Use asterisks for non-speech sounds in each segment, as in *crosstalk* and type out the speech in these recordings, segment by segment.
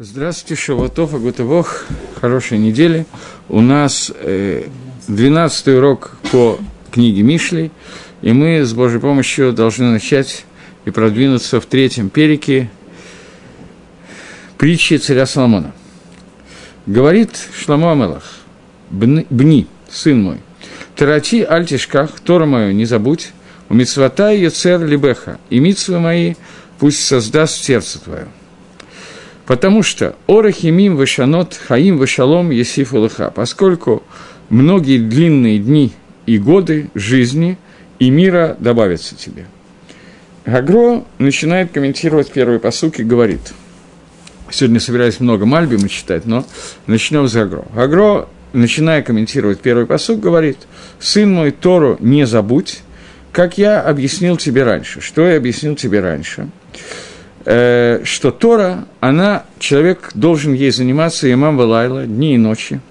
Здравствуйте, Шаватов, Агутывох, хорошей недели. У нас э, 12 урок по книге Мишли, и мы с Божьей помощью должны начать и продвинуться в третьем перике притчи царя Соломона. Говорит Шламу Амелах, «Бни, сын мой, тарати альтишках, Тора мою не забудь, у митцвата ее цер либеха, и митцвы мои пусть создаст сердце твое». Потому что Орахимим Вашанот Хаим Вашалом Есиф Улыха, поскольку многие длинные дни и годы жизни и мира добавятся тебе. Гагро начинает комментировать первый посук и говорит, сегодня собираюсь много Мальбима читать, но начнем с Гагро. Гагро, начиная комментировать первый посук, говорит, «Сын мой, Тору не забудь, как я объяснил тебе раньше». Что я объяснил тебе раньше? Э, что Тора, она, человек должен ей заниматься имам Валайла дни и ночи,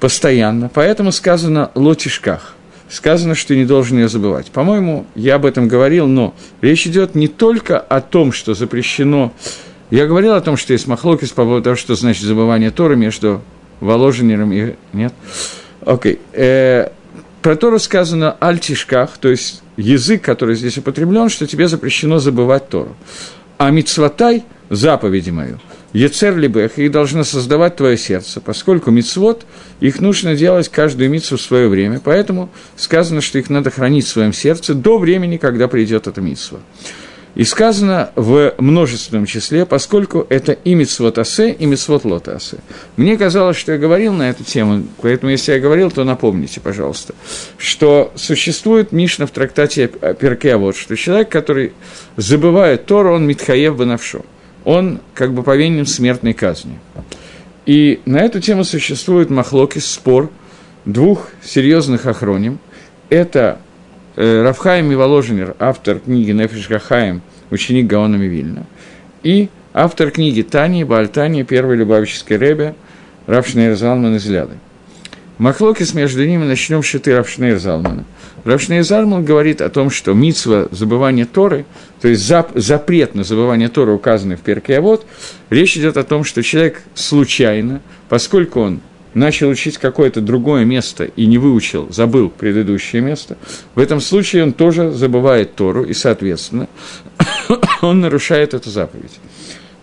постоянно. Поэтому сказано «лотишках». Сказано, что не должен ее забывать. По-моему, я об этом говорил, но речь идет не только о том, что запрещено. Я говорил о том, что есть махлокис по поводу того, что значит забывание Торы между воложенером и... Нет? Окей. Okay. Э, про Тору сказано «альтишках», то есть язык, который здесь употреблен, что тебе запрещено забывать Тору а мицвотай – заповеди мою. Ецер либех, их должно создавать твое сердце, поскольку мицвод, их нужно делать каждую мицву в свое время, поэтому сказано, что их надо хранить в своем сердце до времени, когда придет эта мицва. И сказано в множественном числе, поскольку это и митцвот асе, и митцвот лот асе. Мне казалось, что я говорил на эту тему, поэтому если я говорил, то напомните, пожалуйста, что существует Мишна в трактате Перке, вот, что человек, который забывает Тору, он митхаев бенавшо. Он как бы повинен смертной казни. И на эту тему существует махлокис, спор двух серьезных охроним. Это э, Равхайм Воложенер, автор книги Нефиш Гахаим, ученик Гаона Вильна, и автор книги Тани, Бальтани, первый Любавический Ребе, Равшнейр Залман из Ляды. Махлокис между ними начнем шиты Равшнейр Залмана. Равшнейр Залман говорит о том, что митсва забывания Торы, то есть зап, запрет на забывание Торы, указанный в Перке, а вот речь идет о том, что человек случайно, поскольку он начал учить какое-то другое место и не выучил, забыл предыдущее место, в этом случае он тоже забывает Тору, и, соответственно, *coughs* он нарушает эту заповедь.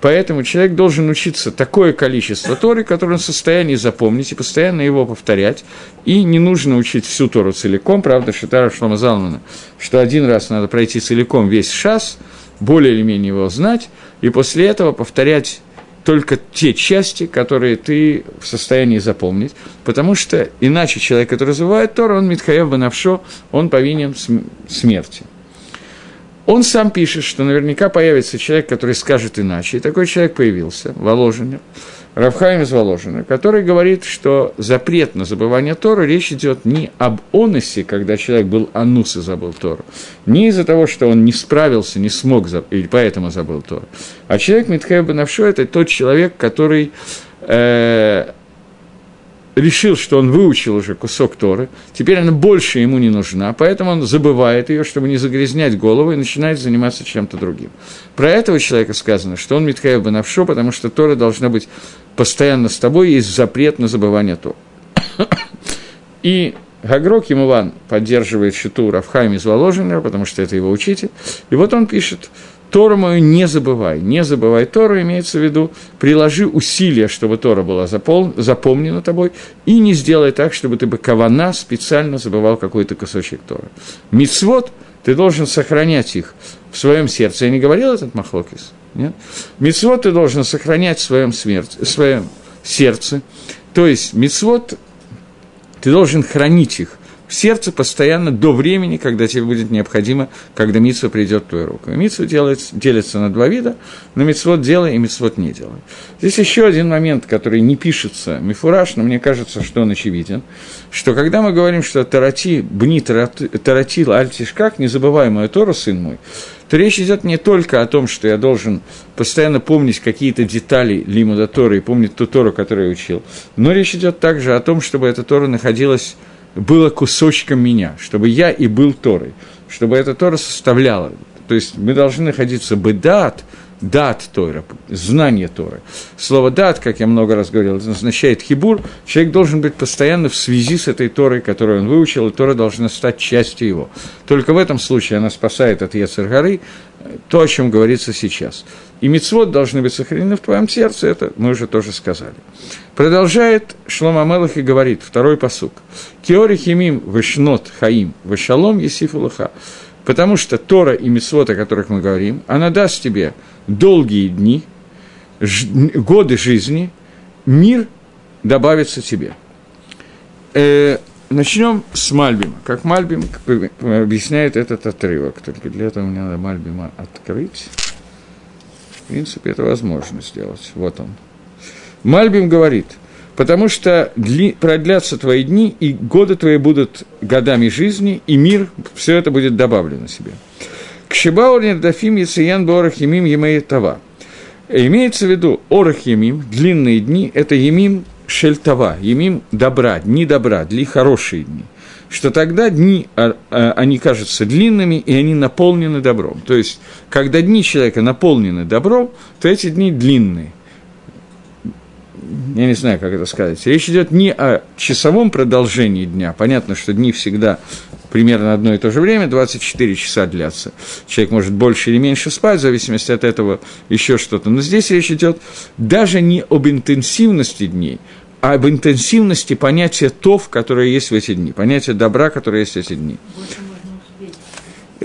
Поэтому человек должен учиться такое количество Торы, которое он в состоянии запомнить и постоянно его повторять. И не нужно учить всю Тору целиком, правда, Шитара Шлома Залмана, что один раз надо пройти целиком весь шас, более или менее его знать, и после этого повторять только те части, которые ты в состоянии запомнить, потому что иначе человек, который развивает Тору, он Митхаев Банавшо, он повинен смерти. Он сам пишет, что наверняка появится человек, который скажет иначе, и такой человек появился, Воложенер, Равхайм из Воложина, который говорит, что запрет на забывание Тора, речь идет не об оносе, когда человек был анус и забыл Тору, не из-за того, что он не справился, не смог, и поэтому забыл Тору, а человек Навшо – это тот человек, который э, решил, что он выучил уже кусок Торы, теперь она больше ему не нужна, поэтому он забывает ее, чтобы не загрязнять голову, и начинает заниматься чем-то другим. Про этого человека сказано, что он Митхаев Банавшо, потому что Тора должна быть постоянно с тобой, есть запрет на забывание Торы. И Гагрок Емулан поддерживает счету Рафхайм из Воложенера, потому что это его учитель. И вот он пишет, Тору мою не забывай. Не забывай Тору, имеется в виду, приложи усилия, чтобы Тора была запол... запомнена тобой, и не сделай так, чтобы ты бы кавана специально забывал какой-то кусочек Торы. Мицвод, ты должен сохранять их в своем сердце. Я не говорил этот Махлокис? Нет? Мицвод ты должен сохранять в своем, смерти, в своем сердце. То есть, мицвод, ты должен хранить их в сердце постоянно до времени, когда тебе будет необходимо, когда митсва придет в твою руку. И делается, делится на два вида, на митсвот делай и митсвот не делай. Здесь еще один момент, который не пишется мифураж, но мне кажется, что он очевиден, что когда мы говорим, что тарати, бни таратил альтишкак, незабываемая Тора, сын мой, то речь идет не только о том, что я должен постоянно помнить какие-то детали Лимуда Торы и помнить ту Тору, которую я учил, но речь идет также о том, чтобы эта Тора находилась было кусочком меня, чтобы я и был Торой, чтобы эта Тора составляла. То есть мы должны находиться бедат, дат Тора, знание Торы. Слово дат, как я много раз говорил, означает хибур. Человек должен быть постоянно в связи с этой Торой, которую он выучил, и Тора должна стать частью его. Только в этом случае она спасает от Ецергары, то, о чем говорится сейчас. И мицвод должны быть сохранены в твоем сердце, это мы уже тоже сказали. Продолжает Шлома Мелах и говорит, второй посук. Киори химим вышнот хаим вышалом есифулаха. Потому что Тора и мицвод, о которых мы говорим, она даст тебе долгие дни, годы жизни, мир добавится тебе. Э, начнем с Мальбима. Как Мальбим объясняет этот отрывок. Только для этого мне надо Мальбима открыть. В принципе, это возможно сделать. Вот он. Мальбим говорит, потому что дли, продлятся твои дни, и годы твои будут годами жизни, и мир, все это будет добавлено себе. К Шибаур Дафим Яциян Борах Емим Емей Тава. Имеется в виду Орах длинные дни, это Емим Шельтава, Емим добра, дни добра, дни хорошие дни что тогда дни, а, а, они кажутся длинными, и они наполнены добром. То есть, когда дни человека наполнены добром, то эти дни длинные. Я не знаю, как это сказать. Речь идет не о часовом продолжении дня. Понятно, что дни всегда примерно одно и то же время, 24 часа длятся. Человек может больше или меньше спать, в зависимости от этого еще что-то. Но здесь речь идет даже не об интенсивности дней, а об интенсивности понятия тов, которое есть в эти дни, понятия добра, которое есть в эти дни.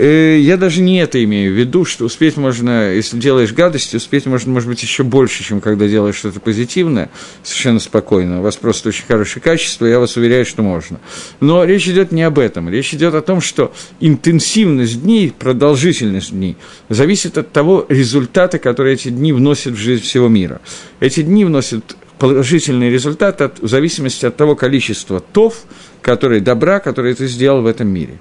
Э, я даже не это имею в виду, что успеть можно, если делаешь гадости, успеть можно, может быть, еще больше, чем когда делаешь что-то позитивное, совершенно спокойно. У вас просто очень хорошее качество, я вас уверяю, что можно. Но речь идет не об этом. Речь идет о том, что интенсивность дней, продолжительность дней зависит от того результата, который эти дни вносят в жизнь всего мира. Эти дни вносят положительный результат от, в зависимости от того количества тов, которые добра, которые ты сделал в этом мире.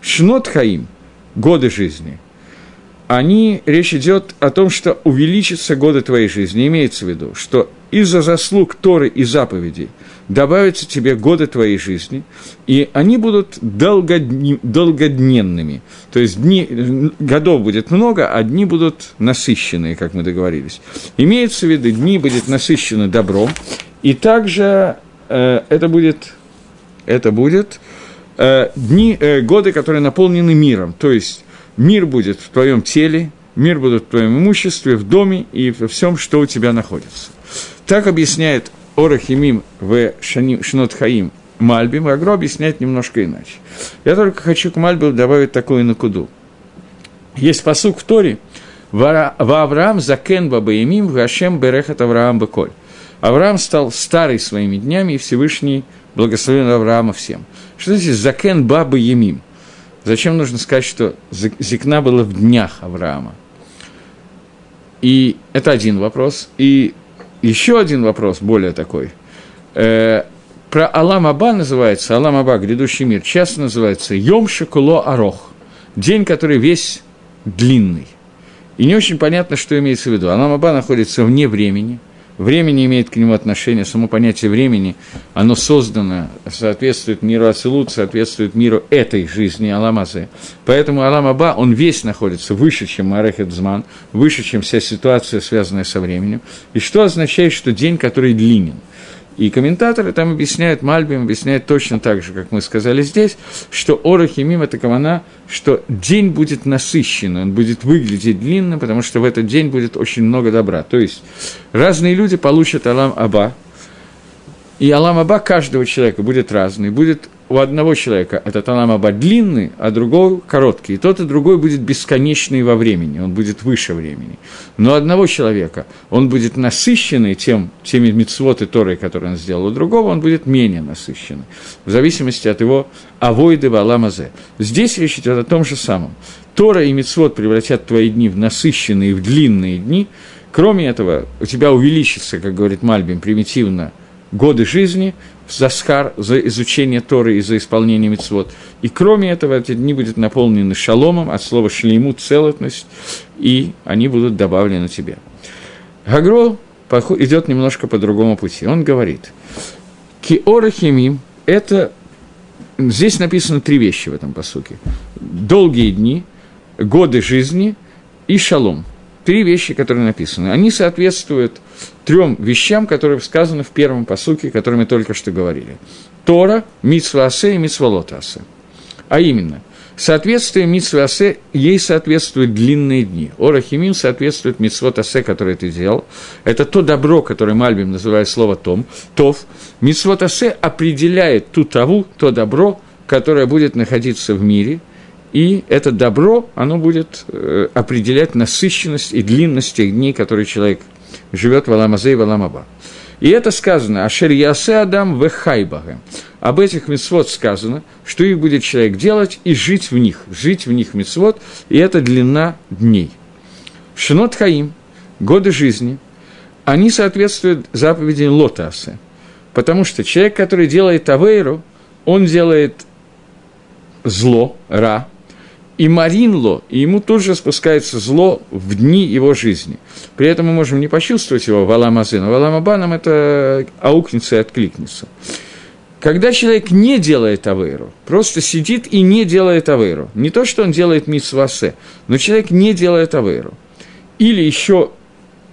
Шнот Хаим – годы жизни, они, речь идет о том, что увеличатся годы твоей жизни. Имеется в виду, что из-за заслуг Торы и заповедей добавятся тебе годы твоей жизни, и они будут долгодни, долгодненными. То есть дни, годов будет много, а дни будут насыщенные, как мы договорились. Имеется в виду, дни будут насыщены добром, и также э, это будет, это будет дни, э, годы, которые наполнены миром. То есть мир будет в твоем теле, мир будет в твоем имуществе, в доме и во всем, что у тебя находится. Так объясняет Орахимим в Шнот Хаим Мальбим, а Агро объясняет немножко иначе. Я только хочу к Мальбиму добавить такую накуду. Есть посук в Торе, «Ва Авраам закен бабаимим, вашем берехат Авраам беколь». Авраам стал старый своими днями, и Всевышний благословен Авраама всем. Что значит «закен баба емим»? Зачем нужно сказать, что зикна было в днях Авраама? И это один вопрос. И еще один вопрос, более такой. Э, про Алам Аба называется, Алам Аба, грядущий мир, часто называется Йом Шекуло Арох, день, который весь длинный. И не очень понятно, что имеется в виду. Алам Аба находится вне времени – Время не имеет к нему отношения, само понятие времени, оно создано, соответствует миру Ацелут, соответствует миру этой жизни Аламазы. Поэтому Алам Аба, он весь находится выше, чем Марехет Зман, выше, чем вся ситуация, связанная со временем. И что означает, что день, который длинен – и комментаторы там объясняют, Мальбим объясняет точно так же, как мы сказали здесь, что Орахимим – это кавана, что день будет насыщенный, он будет выглядеть длинным, потому что в этот день будет очень много добра. То есть разные люди получат Алам Аба, и Алам Аба каждого человека будет разный, будет у одного человека этот Аламаба длинный, а другой короткий. И тот и другой будет бесконечный во времени, он будет выше времени. Но одного человека он будет насыщенный тем, теми мицвод и Торой, которые он сделал, у другого он будет менее насыщенный, в зависимости от его авойды валамазе. Здесь речь идет о том же самом. Тора и мицвод превратят твои дни в насыщенные, в длинные дни. Кроме этого, у тебя увеличится, как говорит Мальбим, примитивно, годы жизни, за скар, за изучение Торы и за исполнение мецвод. И кроме этого, эти дни будут наполнены шаломом, от слова шлейму – целостность, и они будут добавлены тебе. Гагро идет немножко по другому пути. Он говорит, киора химим – это Здесь написано три вещи в этом посуке. Долгие дни, годы жизни и шалом. три вещи, которые написаны. Они соответствуют трем вещам, которые сказаны в первом посуке, о котором мы только что говорили. Тора, Митсвасе и Митсвалотасе. А именно, соответствие Митсвасе, ей соответствуют длинные дни. Орахимим соответствует Митсвотасе, который ты делал. Это то добро, которое Мальбим называет слово том, тов. Митсвотасе определяет ту таву, то добро, которое будет находиться в мире – и это добро, оно будет э, определять насыщенность и длинность тех дней, которые человек живет в Аламазе и в Аламаба. И это сказано, «Ашер ясе Адам вехайбага». Об этих мецвод сказано, что их будет человек делать и жить в них, жить в них мецвод, и это длина дней. Шинот Хаим, годы жизни, они соответствуют заповеди Лотасы, потому что человек, который делает Авейру, он делает зло, ра, и Маринло, и ему тут же спускается зло в дни его жизни. При этом мы можем не почувствовать его в Аламазе, но в Аламаба нам это аукнется и откликнется. Когда человек не делает авейру, просто сидит и не делает авейру, не то, что он делает митсвасе, но человек не делает авейру. Или еще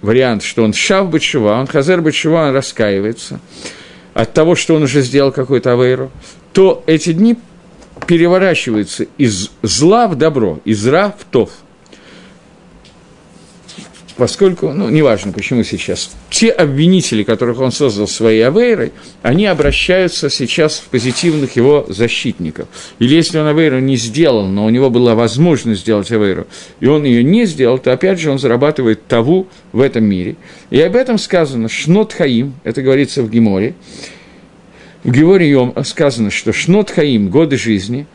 вариант, что он шав бачува, он хазер бачува, он раскаивается от того, что он уже сделал какую-то авейру, то эти дни переворачивается из зла в добро, из ра в тов. Поскольку, ну, неважно, почему сейчас, те обвинители, которых он создал своей авейрой, они обращаются сейчас в позитивных его защитников. Или если он авейру не сделал, но у него была возможность сделать авейру, и он ее не сделал, то опять же он зарабатывает таву в этом мире. И об этом сказано «шнот хаим», это говорится в Геморе, в Геворе сказано, что Шнот Хаим, годы жизни,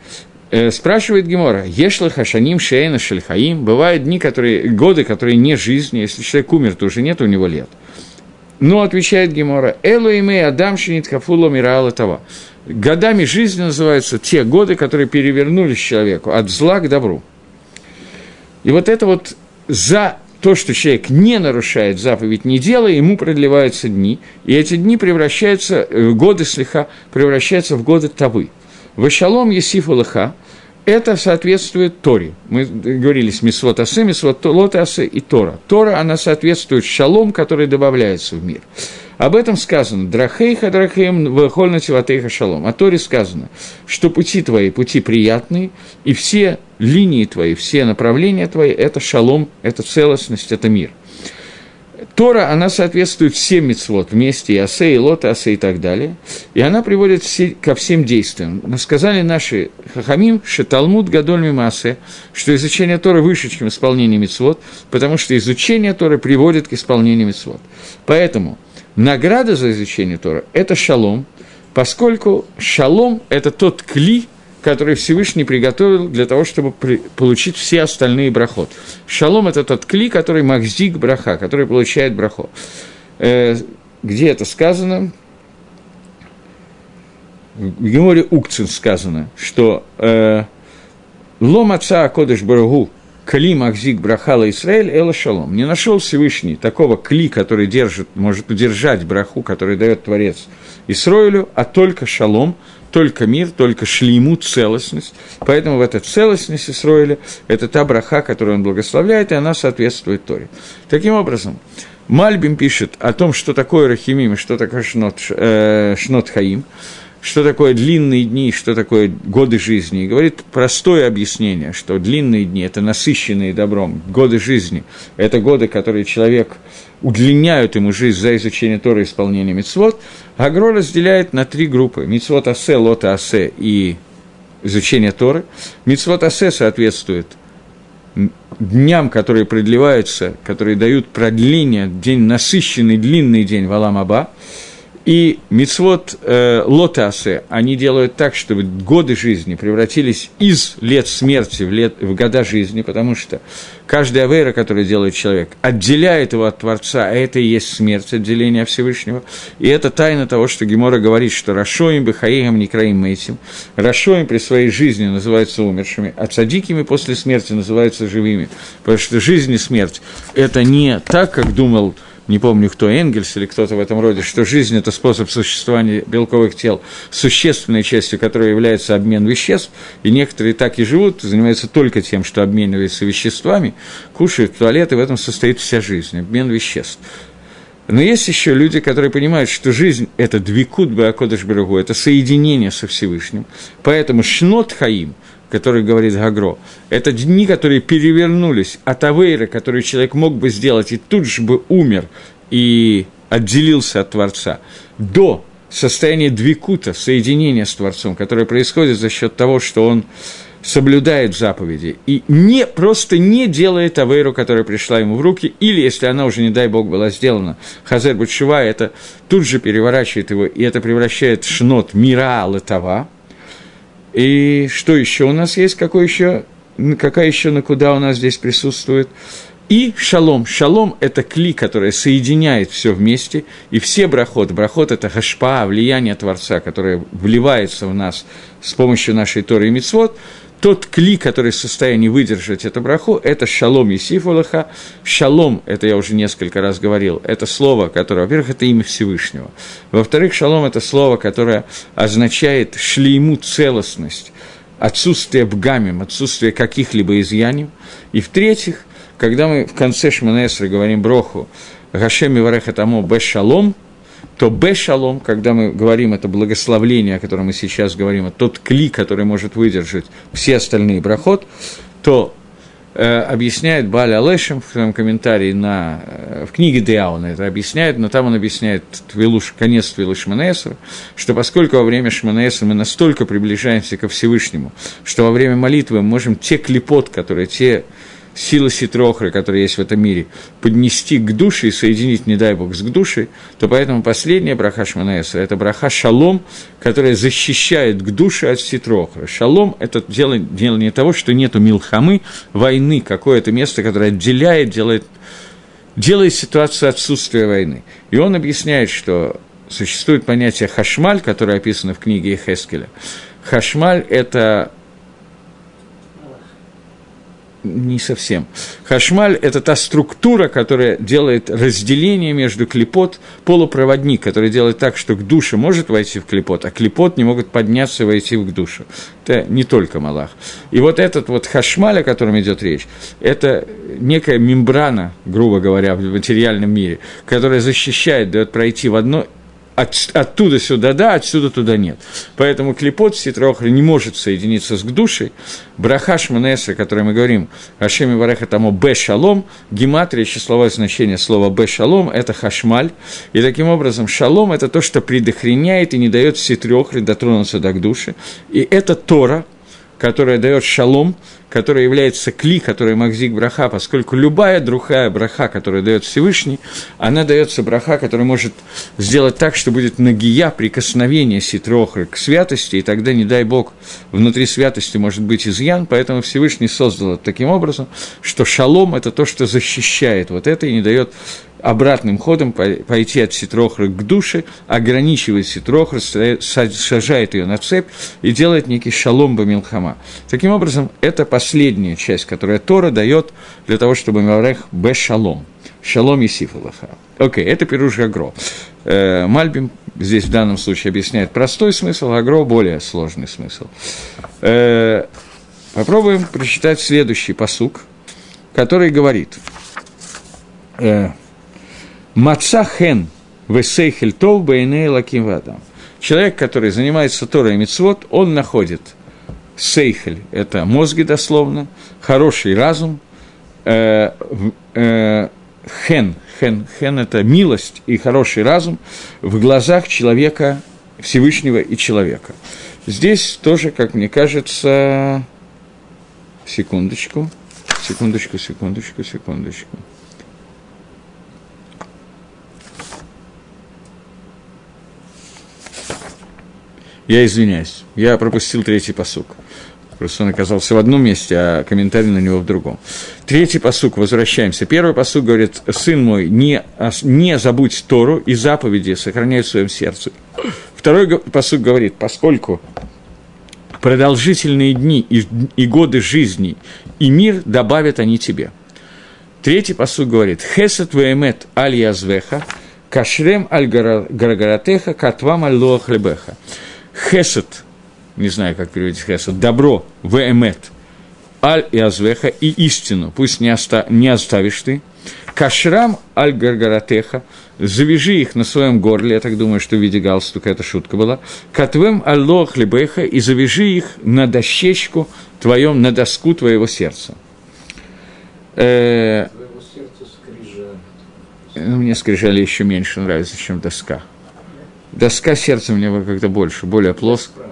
э, спрашивает Гемора, Ешла Хашаним Шейна Шельхаим, бывают дни, которые, годы, которые не жизни, если человек умер, то уже нет у него лет. Но, отвечает Гемора, Элу имей Адам Шинит Хафуло Мираала Това. Годами жизни называются те годы, которые перевернулись человеку от зла к добру. И вот это вот за то, что человек не нарушает заповедь не делая, ему продлеваются дни, и эти дни превращаются, э, годы слеха превращаются в годы тавы. Вашалом Есиф Лыха – это соответствует Торе. Мы говорили с Мисвот Асе, Мисвот Лот Асе и Тора. Тора, она соответствует шалом, который добавляется в мир. Об этом сказано «Драхейха драхеем вахольна тиватейха шалом». О Торе сказано, что пути твои – пути приятные, и все линии твои, все направления твои – это шалом, это целостность, это мир. Тора, она соответствует всем мецвод вместе, и асе, и лот, асе и так далее. И она приводит все, ко всем действиям. Сказали наши хахамим, что Талмуд гадоль мимасе, что изучение Торы выше, чем исполнение мецвод, потому что изучение Торы приводит к исполнению мецвод. Поэтому награда за изучение Тора – это шалом, поскольку шалом – это тот кли, который Всевышний приготовил для того, чтобы при, получить все остальные брахот. Шалом – это тот кли, который махзик браха, который получает брахо. Э, где это сказано? В Геморе Укцин сказано, что э, «Лом отца Кодыш Барагу Кли Махзик Брахала Исраэль Эла Шалом. Не нашел Всевышний такого кли, который держит, может удержать браху, который дает Творец Исроилю, а только шалом, только мир, только шлейму, целостность. Поэтому в этой целостности Исроиля это та браха, которую он благословляет, и она соответствует Торе. Таким образом, Мальбим пишет о том, что такое Рахимим и что такое Шнот, э, шнот Хаим что такое длинные дни, что такое годы жизни. И говорит простое объяснение, что длинные дни – это насыщенные добром, годы жизни – это годы, которые человек удлиняют ему жизнь за изучение Тора и исполнение мицвод. Агро разделяет на три группы – мицвод асе, лота асе и изучение Торы. Мицвод асе соответствует дням, которые продлеваются, которые дают продление, день насыщенный, длинный день в Аламаба. И мицвод э, лотасы, они делают так, чтобы годы жизни превратились из лет смерти в, лет, в года жизни, потому что каждая авейра, которую делает человек, отделяет его от Творца, а это и есть смерть, отделение Всевышнего. И это тайна того, что Гемора говорит, что Рашоим, Бехаигам, Некраим, этим. Рашоим при своей жизни называются умершими, а цадикими после смерти называются живыми. Потому что жизнь и смерть – это не так, как думал не помню кто, Энгельс или кто-то в этом роде, что жизнь – это способ существования белковых тел, существенной частью которой является обмен веществ, и некоторые так и живут, занимаются только тем, что обмениваются веществами, кушают в туалет, и в этом состоит вся жизнь, обмен веществ. Но есть еще люди, которые понимают, что жизнь – это двикут Беакодыш Берегу, это соединение со Всевышним. Поэтому шнот хаим, который говорит Гагро, это дни, которые перевернулись. От Авейра, который человек мог бы сделать и тут же бы умер и отделился от Творца, до состояния двейкута, соединения с Творцом, которое происходит за счет того, что он соблюдает заповеди. И не, просто не делает авейру, которая пришла ему в руки, или, если она уже, не дай бог, была сделана, חזר בתשובה, это тут же переворачивает его, и это превращает שנות מרע לטובה. И что еще у нас есть, какой еще, какая еще נקודה у нас здесь присутствует? И шалом. Шалом – это кли, который соединяет все вместе, и все брахот. Брахот – это хашпа, влияние Творца, которое вливается в нас с помощью нашей Торы и Мицвод – тот кли, который в состоянии выдержать эту браху, это шалом Есифулаха. Шалом, это я уже несколько раз говорил, это слово, которое, во-первых, это имя Всевышнего. Во-вторых, шалом – это слово, которое означает шлейму целостность, отсутствие бгамим, отсутствие каких-либо изъяний. И в-третьих, когда мы в конце Шманесры говорим броху «Гашеми вареха тамо бе шалом», то бешалом, когда мы говорим это благословление, о котором мы сейчас говорим, тот кли, который может выдержать все остальные брахот, то э, объясняет Баля Алешем в своем комментарии на, э, в книге Деауна это объясняет, но там он объясняет твилуш, конец Твилу Шманесра, что поскольку во время Шманесра мы настолько приближаемся ко Всевышнему, что во время молитвы мы можем те клепот, которые, те силы ситрохры, которые есть в этом мире, поднести к душе и соединить, не дай бог, с к душе, то поэтому последняя браха Шманаэсра – это браха шалом, которая защищает к душе от ситрохры. Шалом – это делание того, что нету милхамы, войны, какое-то место, которое отделяет, делает, делает ситуацию отсутствия войны. И он объясняет, что существует понятие хашмаль, которое описано в книге Хескеля. Хашмаль – это не совсем. Хашмаль – это та структура, которая делает разделение между клепот, полупроводник, который делает так, что к душе может войти в клепот, а клепот не могут подняться и войти в душу. Это не только Малах. И вот этот вот хашмаль, о котором идет речь, это некая мембрана, грубо говоря, в материальном мире, которая защищает, дает пройти в одно от, оттуда сюда да, отсюда туда нет. Поэтому клепот ситрохри не может соединиться с душей. Браха шманеса, который мы говорим, Ашеми Вареха тому Б шалом, гематрия, числовое значение слова Б шалом, это хашмаль. И таким образом шалом – это то, что предохраняет и не дает ситрохри дотронуться до к душе. И это Тора, которая дает шалом, которая является кли, которая Махзик Браха, поскольку любая другая браха, которая дает Всевышний, она дается браха, которая может сделать так, что будет нагия, прикосновение ситрохры к святости, и тогда, не дай Бог, внутри святости может быть изъян, поэтому Всевышний создал это таким образом, что шалом – это то, что защищает вот это и не дает обратным ходом пойти от Ситрохры к душе, ограничивает Ситрохры, сажает ее на цепь и делает некий шалом бамилхама. Таким образом, это последняя часть, которая Тора дает для того, чтобы Маврех бе шалом. Шалом и сифалаха. Окей, это Пируш Гагро. Э, Мальбим здесь в данном случае объясняет простой смысл, Агро более сложный смысл. Э, попробуем прочитать следующий посук, который говорит э, – Маца хен весейхель тов бейней лаким вадам. Человек, который занимается Торой и Мицвод, он находит сейхель – это мозги дословно, хороший разум, э, э, хен, хен, хен – это милость и хороший разум в глазах человека, Всевышнего и человека. Здесь тоже, как мне кажется, секундочку, секундочку, секундочку, секундочку – Я извиняюсь, я пропустил третий посук. Просто он оказался в одном месте, а комментарий на него в другом. Третий посук, возвращаемся. Первый посук говорит, сын мой, не, не забудь Тору и заповеди сохраняй в своем сердце. Второй посук говорит, поскольку продолжительные дни и, и годы жизни и мир добавят они тебе. Третий посуд говорит «Хесет веемет аль язвеха, кашрем аль гарагаратеха, катвам аль лоах лебеха». Хесет, не знаю, как переводить хесет, добро, веемет, аль язвеха и истину, пусть не, оста, не оставишь ты, кашрам аль гаргаратеха, завяжи их на своем горле, я так думаю, что в виде галстука эта шутка была, катвем алло хлебеха, и завяжи их на дощечку твоем, на доску твоего сердца. Э, ну, мне скрижали еще меньше нравится, чем доска. Доска сердца мне как-то больше, более плоская.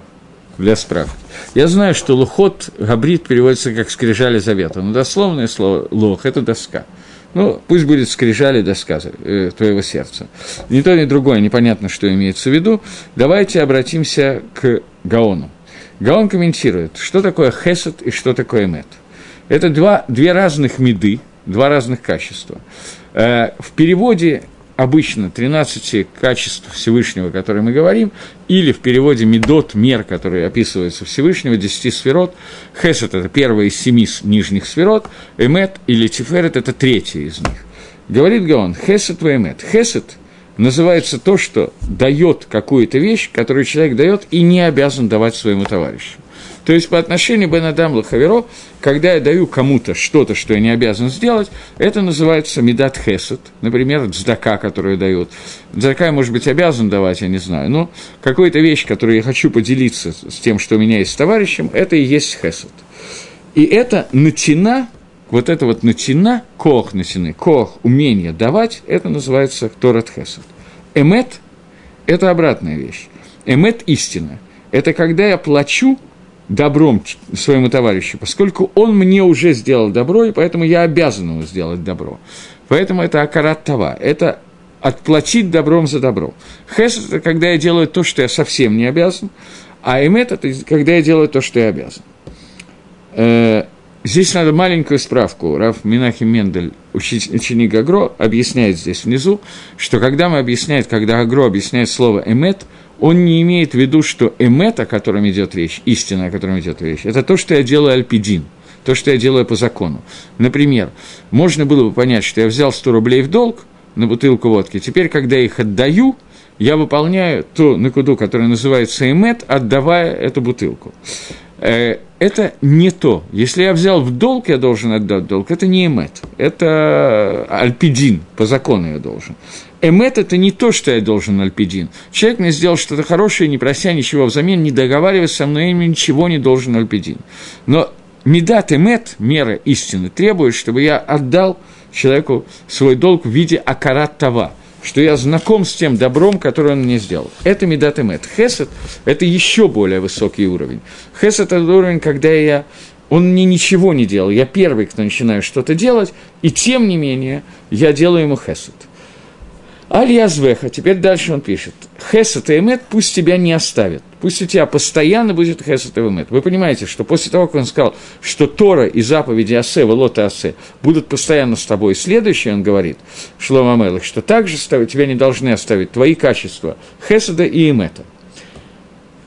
Для справки. Я знаю, что лухот, габрид переводится как скрижали завета, но дословное слово лох – это доска. Ну, пусть будет скрижали доска э, твоего сердца. Ни то, ни другое, непонятно, что имеется в виду. Давайте обратимся к Гаону. Гаон комментирует, что такое хесед и что такое мед. Это два, две разных меды, два разных качества. Э, в переводе обычно 13 качеств Всевышнего, о которых мы говорим, или в переводе «медот», «мер», который описывается Всевышнего, 10 сферот, «хесед» – это первая из семи нижних сферот, «эмет» или «тиферет» – это третья из них. Говорит Гаон, «хесед в эмет». «Хесед» называется то, что дает какую-то вещь, которую человек дает и не обязан давать своему товарищу. То есть по отношению Бен Адам Лахаверо, когда я даю кому-то что-то, что я не обязан сделать, это называется медат хесед, например, дздака, которую дают. Дздака я, может быть, обязан давать, я не знаю, но какую-то вещь, которую я хочу поделиться с тем, что у меня есть с товарищем, это и есть хесед. И это натина, вот это вот натина, кох натины, кох, умение давать, это называется торат хесед. Эмет – это обратная вещь. Эмет – истина. Это когда я плачу добром своему товарищу, поскольку он мне уже сделал добро, и поэтому я обязан ему сделать добро. Поэтому это акарат това, это отплатить добром за добро. Хес – это когда я делаю то, что я совсем не обязан, а эмет – это когда я делаю то, что я обязан. Здесь надо маленькую справку. Раф Минахи Мендель, ученик Агро, объясняет здесь внизу, что когда мы объясняем, когда Агро объясняет слово «эмет», он не имеет в виду, что эмет, о котором идет речь, истина, о котором идет речь, это то, что я делаю альпидин, то, что я делаю по закону. Например, можно было бы понять, что я взял 100 рублей в долг на бутылку водки, теперь, когда я их отдаю, я выполняю ту накуду, которая называется эмет, отдавая эту бутылку. Э, это не то. Если я взял в долг, я должен отдать долг. Это не эмет. Это альпидин, по закону я должен. Эмет – это не то, что я должен альпидин. Человек мне сделал что-то хорошее, не прося ничего взамен, не договариваясь со мной, я ничего не должен альпидин. Но медат эмет, мера истины, требует, чтобы я отдал человеку свой долг в виде акарат това, что я знаком с тем добром, которое он мне сделал. Это медат эмет. Хесед – это еще более высокий уровень. Хесед – это уровень, когда я он мне ничего не делал. Я первый, кто начинаю что-то делать, и тем не менее я делаю ему хесед. Аль-Язвеха, теперь дальше он пишет, Хесет и Эмет пусть тебя не оставят, пусть у тебя постоянно будет Хесет и Эмет. Вы понимаете, что после того, как он сказал, что Тора и заповеди Асе, Велота Асе будут постоянно с тобой, следующее он говорит, Шлома Мелах, что также тебя не должны оставить твои качества Хеседа и Эмета.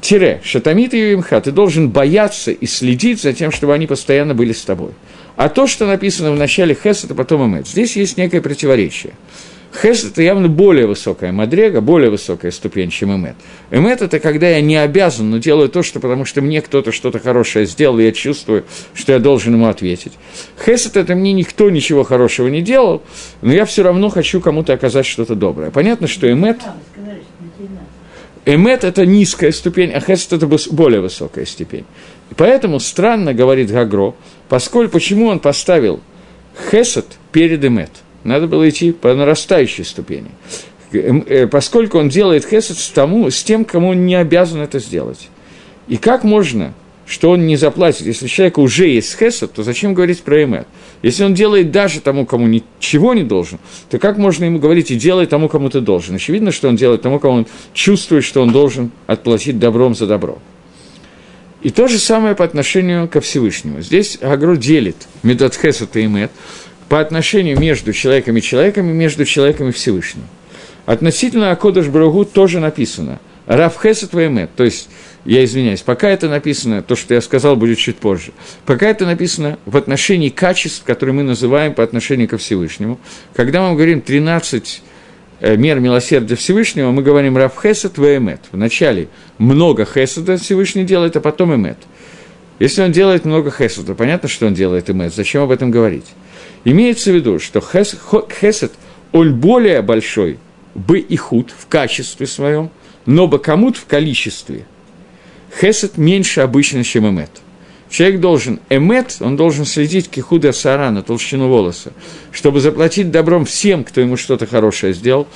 Тире, Шатамит и Юмха, ты должен бояться и следить за тем, чтобы они постоянно были с тобой. А то, что написано в начале Хесед, а потом Эмет, здесь есть некое противоречие. Хес – это явно более высокая мадрега, более высокая ступень, чем эмет. Эмет – это когда я не обязан, но делаю то, что потому что мне кто-то что-то хорошее сделал, и я чувствую, что я должен ему ответить. Хесед – это мне никто ничего хорошего не делал, но я все равно хочу кому-то оказать что-то доброе. Понятно, что эмет – Эмет – это низкая ступень, а хесед – это более высокая ступень. И поэтому странно, говорит Гагро, поскольку почему он поставил хесед перед эмет – надо было идти по нарастающей ступени. Эм, э, поскольку он делает хесед с, тому, с тем, кому он не обязан это сделать. И как можно, что он не заплатит? Если у человека уже есть хесед, то зачем говорить про эмет? Если он делает даже тому, кому ничего не должен, то как можно ему говорить и делай тому, кому ты должен? Очевидно, что он делает тому, кому он чувствует, что он должен отплатить добром за добро. И то же самое по отношению ко Всевышнему. Здесь Агро делит Медат Хесед и Эмет по отношению между человеком и человеком и между человеком и Всевышним. Относительно Акодыш Брагу тоже написано Рав Хесед Ваймет, то есть, я извиняюсь, пока это написано, то, что я сказал, будет чуть позже, пока это написано в отношении качеств, которые мы называем по отношению ко Всевышнему, когда мы говорим 13 э, мер милосердия Всевышнего, мы говорим Рав Хесед Ваймет. Вначале много Хеседа Всевышний делает, а потом Эмет. Если он делает много Хеседа, понятно, что он делает Эмет, зачем об этом говорить? Имеется в виду, что Хесед, он более большой, бы и худ в качестве своем, но бакамут в количестве. Хесед меньше обычно, чем эмет. Человек должен, эмет, он должен следить кихуда сара на толщину волоса, чтобы заплатить добром всем, кто ему что-то хорошее сделал.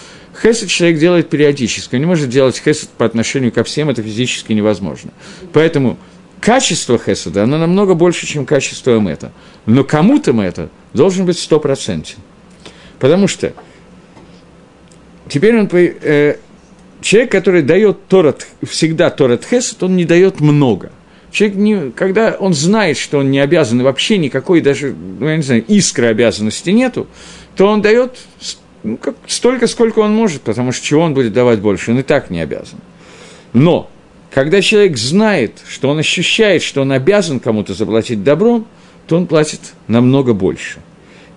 Хесед человек делает периодически, он не может делать хесед по отношению ко всем, это физически невозможно. Поэтому качество хеседа, оно намного больше, чем качество эмета. Но кому-то это должен быть стопроцентен. Потому что теперь он, э, человек, который дает Торат, всегда Торат Хесед, он не дает много. Человек, не, когда он знает, что он не обязан, вообще никакой даже, ну, я не знаю, искры обязанности нету, то он дает ну, как, столько, сколько он может, потому что чего он будет давать больше, он и так не обязан. Но, когда человек знает, что он ощущает, что он обязан кому-то заплатить добром, то он платит намного больше.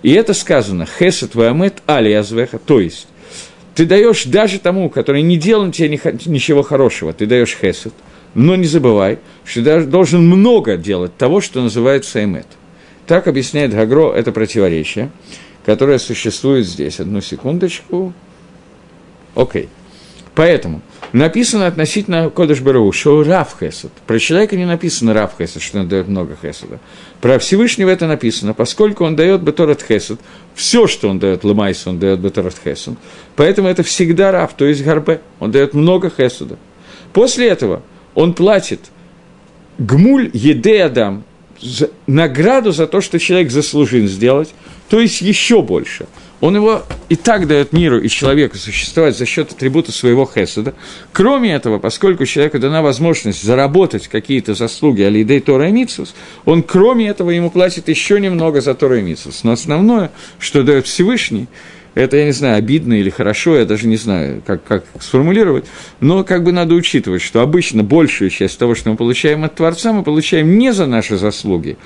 И это сказано «Хесет ваамет алиязвеха», то есть ты даешь даже тому, который не делал тебе ничего хорошего, ты даешь хесед, но не забывай, что ты должен много делать того, что называется эмет. Так объясняет Гагро это противоречие, которое существует здесь. Одну секундочку. Окей. Поэтому – написано относительно Кодыш Бару, что Рав Хесед. Про человека не написано Рав Хесед, что он дает много Хеседа. Про Всевышнего это написано, поскольку он дает Беторат Хесед, все, что он дает Лымайс, он дает Беторат Хесед. Поэтому это всегда Рав, то есть Гарбе, он дает много Хеседа. После этого он платит Гмуль Еде Адам, награду за то, что человек заслужил сделать, то есть еще больше – он его и так дает миру и человеку существовать за счет атрибута своего хеседа. Кроме этого, поскольку человеку дана возможность заработать какие-то заслуги Алидей Тора и Митсус, он кроме этого ему платит еще немного за Тора и Митсус. Но основное, что дает Всевышний, это, я не знаю, обидно или хорошо, я даже не знаю, как, как сформулировать, но как бы надо учитывать, что обычно большую часть того, что мы получаем от Творца, мы получаем не за наши заслуги,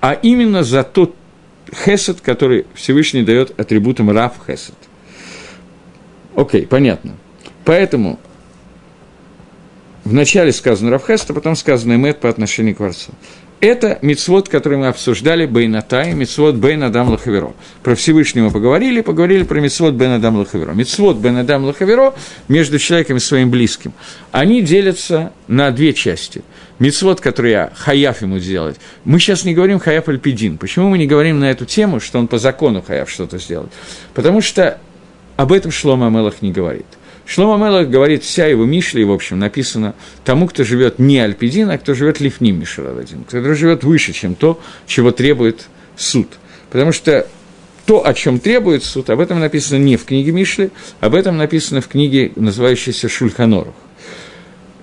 а именно за тот хесед, который Всевышний дает атрибутом Рав хесед. Окей, понятно. Поэтому вначале сказано Рав хесед, а потом сказано Эмет по отношению к Творцу. Это мицвод, который мы обсуждали, Бейнатай, мицвод Бейн Лахаверо. Про Всевышнего поговорили, поговорили про мицвод Бейн Адам Лахаверо. Мицвод Бейн Лахаверо между человеком и своим близким. Они делятся на две части – мицвод, который я хаяф ему сделать. Мы сейчас не говорим хаяф альпидин. Почему мы не говорим на эту тему, что он по закону хаяф что-то сделать? Потому что об этом Шлома Амелах не говорит. Шлома Мелах говорит, вся его Мишли, в общем, написано тому, кто живет не Альпидин, а кто живет Лифним Мишеладин, кто живет выше, чем то, чего требует суд. Потому что то, о чем требует суд, об этом написано не в книге Мишли, об этом написано в книге, называющейся Шульханорух.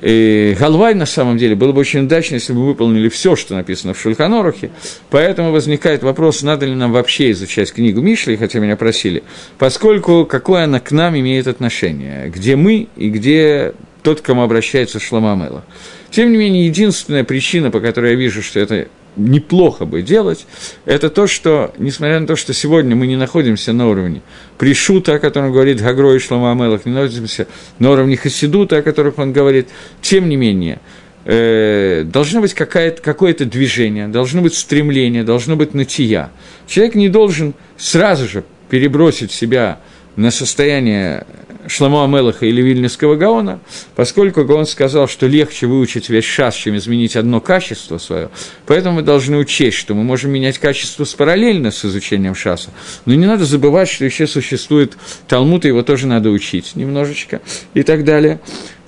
И Галвай, на самом деле, было бы очень удачно, если бы выполнили все, что написано в Шульханорухе. Поэтому возникает вопрос, надо ли нам вообще изучать книгу Мишли, хотя меня просили, поскольку какое она к нам имеет отношение, где мы и где тот, к кому обращается Шламамела. Тем не менее, единственная причина, по которой я вижу, что это неплохо бы делать, это то, что, несмотря на то, что сегодня мы не находимся на уровне Пришута, о котором говорит Гагро и Шлома Амелах, не находимся на уровне Хасидута, о которых он говорит, тем не менее, э, должно быть какое-то движение, должно быть стремление, должно быть натия. Человек не должен сразу же перебросить себя на состояние Шламо Амелаха или Вильнюсского Гаона, поскольку он сказал, что легче выучить весь шас, чем изменить одно качество свое, поэтому мы должны учесть, что мы можем менять качество параллельно с изучением шаса, но не надо забывать, что еще существует Талмуд, и его тоже надо учить немножечко и так далее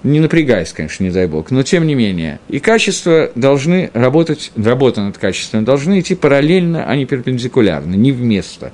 не напрягаясь, конечно, не дай бог, но тем не менее. И качества должны работать, работа над качеством должны идти параллельно, а не перпендикулярно, не вместо.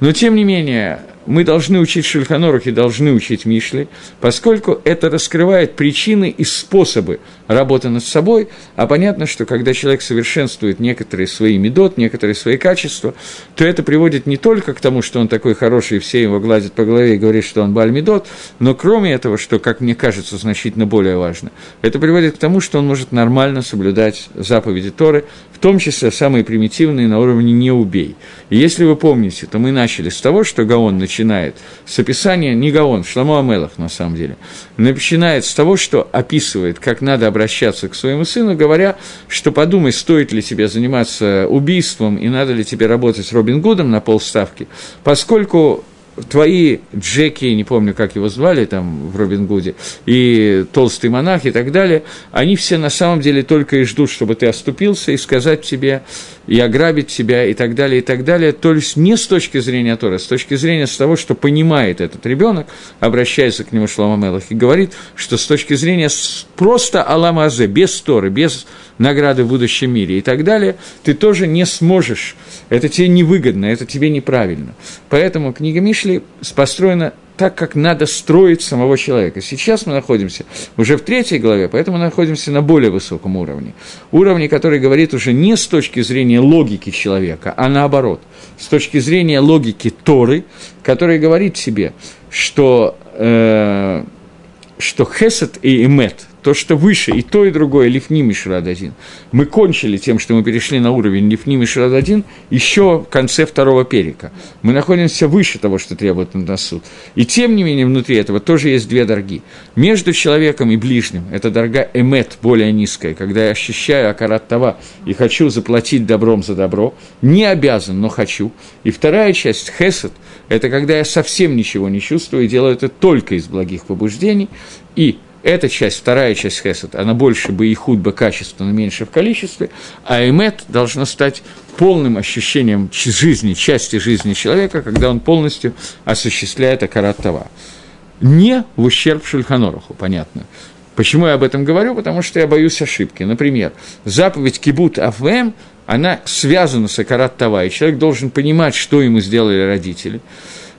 Но тем не менее, мы должны учить Шульханорух и должны учить Мишли, поскольку это раскрывает причины и способы работа над собой, а понятно, что когда человек совершенствует некоторые свои медот, некоторые свои качества, то это приводит не только к тому, что он такой хороший, все его гладят по голове и говорят, что он бальмедот, но кроме этого, что, как мне кажется, значительно более важно, это приводит к тому, что он может нормально соблюдать заповеди Торы, в том числе самые примитивные на уровне «не убей». И если вы помните, то мы начали с того, что Гаон начинает с описания, не Гаон, Шламу Амелах на самом деле, начинает с того, что описывает, как надо обращаться к своему сыну, говоря, что подумай, стоит ли тебе заниматься убийством и надо ли тебе работать с Робин Гудом на полставки, поскольку твои Джеки, не помню, как его звали там в Робин Гуде, и толстый монах и так далее, они все на самом деле только и ждут, чтобы ты оступился и сказать тебе, и ограбить тебя и так далее, и так далее. То есть не с точки зрения Тора, а с точки зрения с того, что понимает этот ребенок, обращается к нему Шлома Мелах и говорит, что с точки зрения просто Алама Азе, без Торы, без награды в будущем мире и так далее, ты тоже не сможешь. Это тебе невыгодно, это тебе неправильно. Поэтому книга Мишли построена так, как надо строить самого человека. Сейчас мы находимся уже в третьей главе, поэтому мы находимся на более высоком уровне. Уровне, который говорит уже не с точки зрения логики человека, а наоборот, с точки зрения логики Торы, который говорит себе, что, э, что Хесед и Эмет – то, что выше, и то, и другое, Лифним и Шрададин. Мы кончили тем, что мы перешли на уровень Лифним и Шрададин еще в конце второго перика. Мы находимся выше того, что требует на нас суд. И тем не менее, внутри этого тоже есть две дорги. Между человеком и ближним это дорога эмет, более низкая, когда я ощущаю акарат това и хочу заплатить добром за добро, не обязан, но хочу. И вторая часть, хесед, это когда я совсем ничего не чувствую и делаю это только из благих побуждений, и эта часть, вторая часть хесед, она больше бы и худ бы качество, но меньше в количестве, а эмет должно стать полным ощущением жизни, части жизни человека, когда он полностью осуществляет акарат това. Не в ущерб Шульханоруху, понятно. Почему я об этом говорю? Потому что я боюсь ошибки. Например, заповедь Кибут Афвем, она связана с Акарат Това, и человек должен понимать, что ему сделали родители –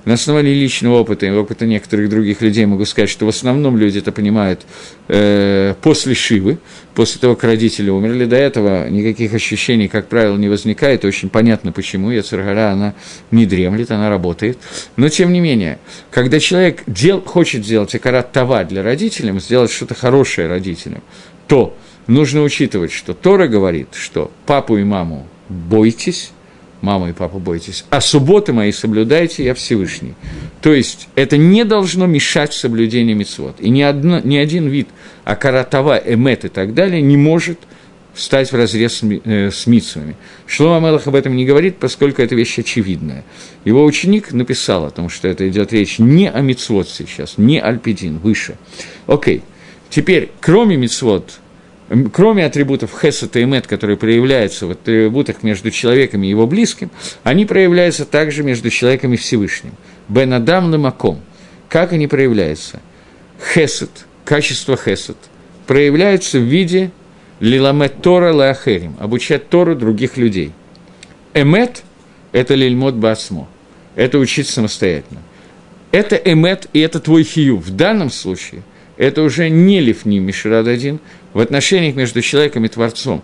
на основании личного опыта и опыта некоторых других людей могу сказать, что в основном люди это понимают э, после Шивы, после того, как родители умерли. До этого никаких ощущений, как правило, не возникает. Очень понятно, почему. Яцергара, она не дремлет, она работает. Но, тем не менее, когда человек дел, хочет сделать акарат това для родителям, сделать что-то хорошее родителям, то нужно учитывать, что Тора говорит, что папу и маму бойтесь, мама и папа, бойтесь, а субботы мои соблюдайте, я Всевышний. То есть это не должно мешать соблюдению мецвод. И ни, одно, ни один вид акаратова, эмет и так далее не может встать в разрез с, э, с митсвами. Шлома Мелах об этом не говорит, поскольку это вещь очевидная. Его ученик написал о том, что это идет речь не о мицвод сейчас, не альпидин, выше. Окей. Теперь, кроме мицвод, кроме атрибутов хесед и эмет, которые проявляются в атрибутах между человеком и его близким, они проявляются также между человеком и Всевышним. Бен Адам Лемаком. Как они проявляются? Хесед, качество хесед, проявляется в виде лиламет Тора лаахерим, обучать Тору других людей. Эмет – это лильмот басмо, это учить самостоятельно. Это эмет, и это твой хию. В данном случае это уже не лифни Мишрад один, в отношениях между человеком и Творцом.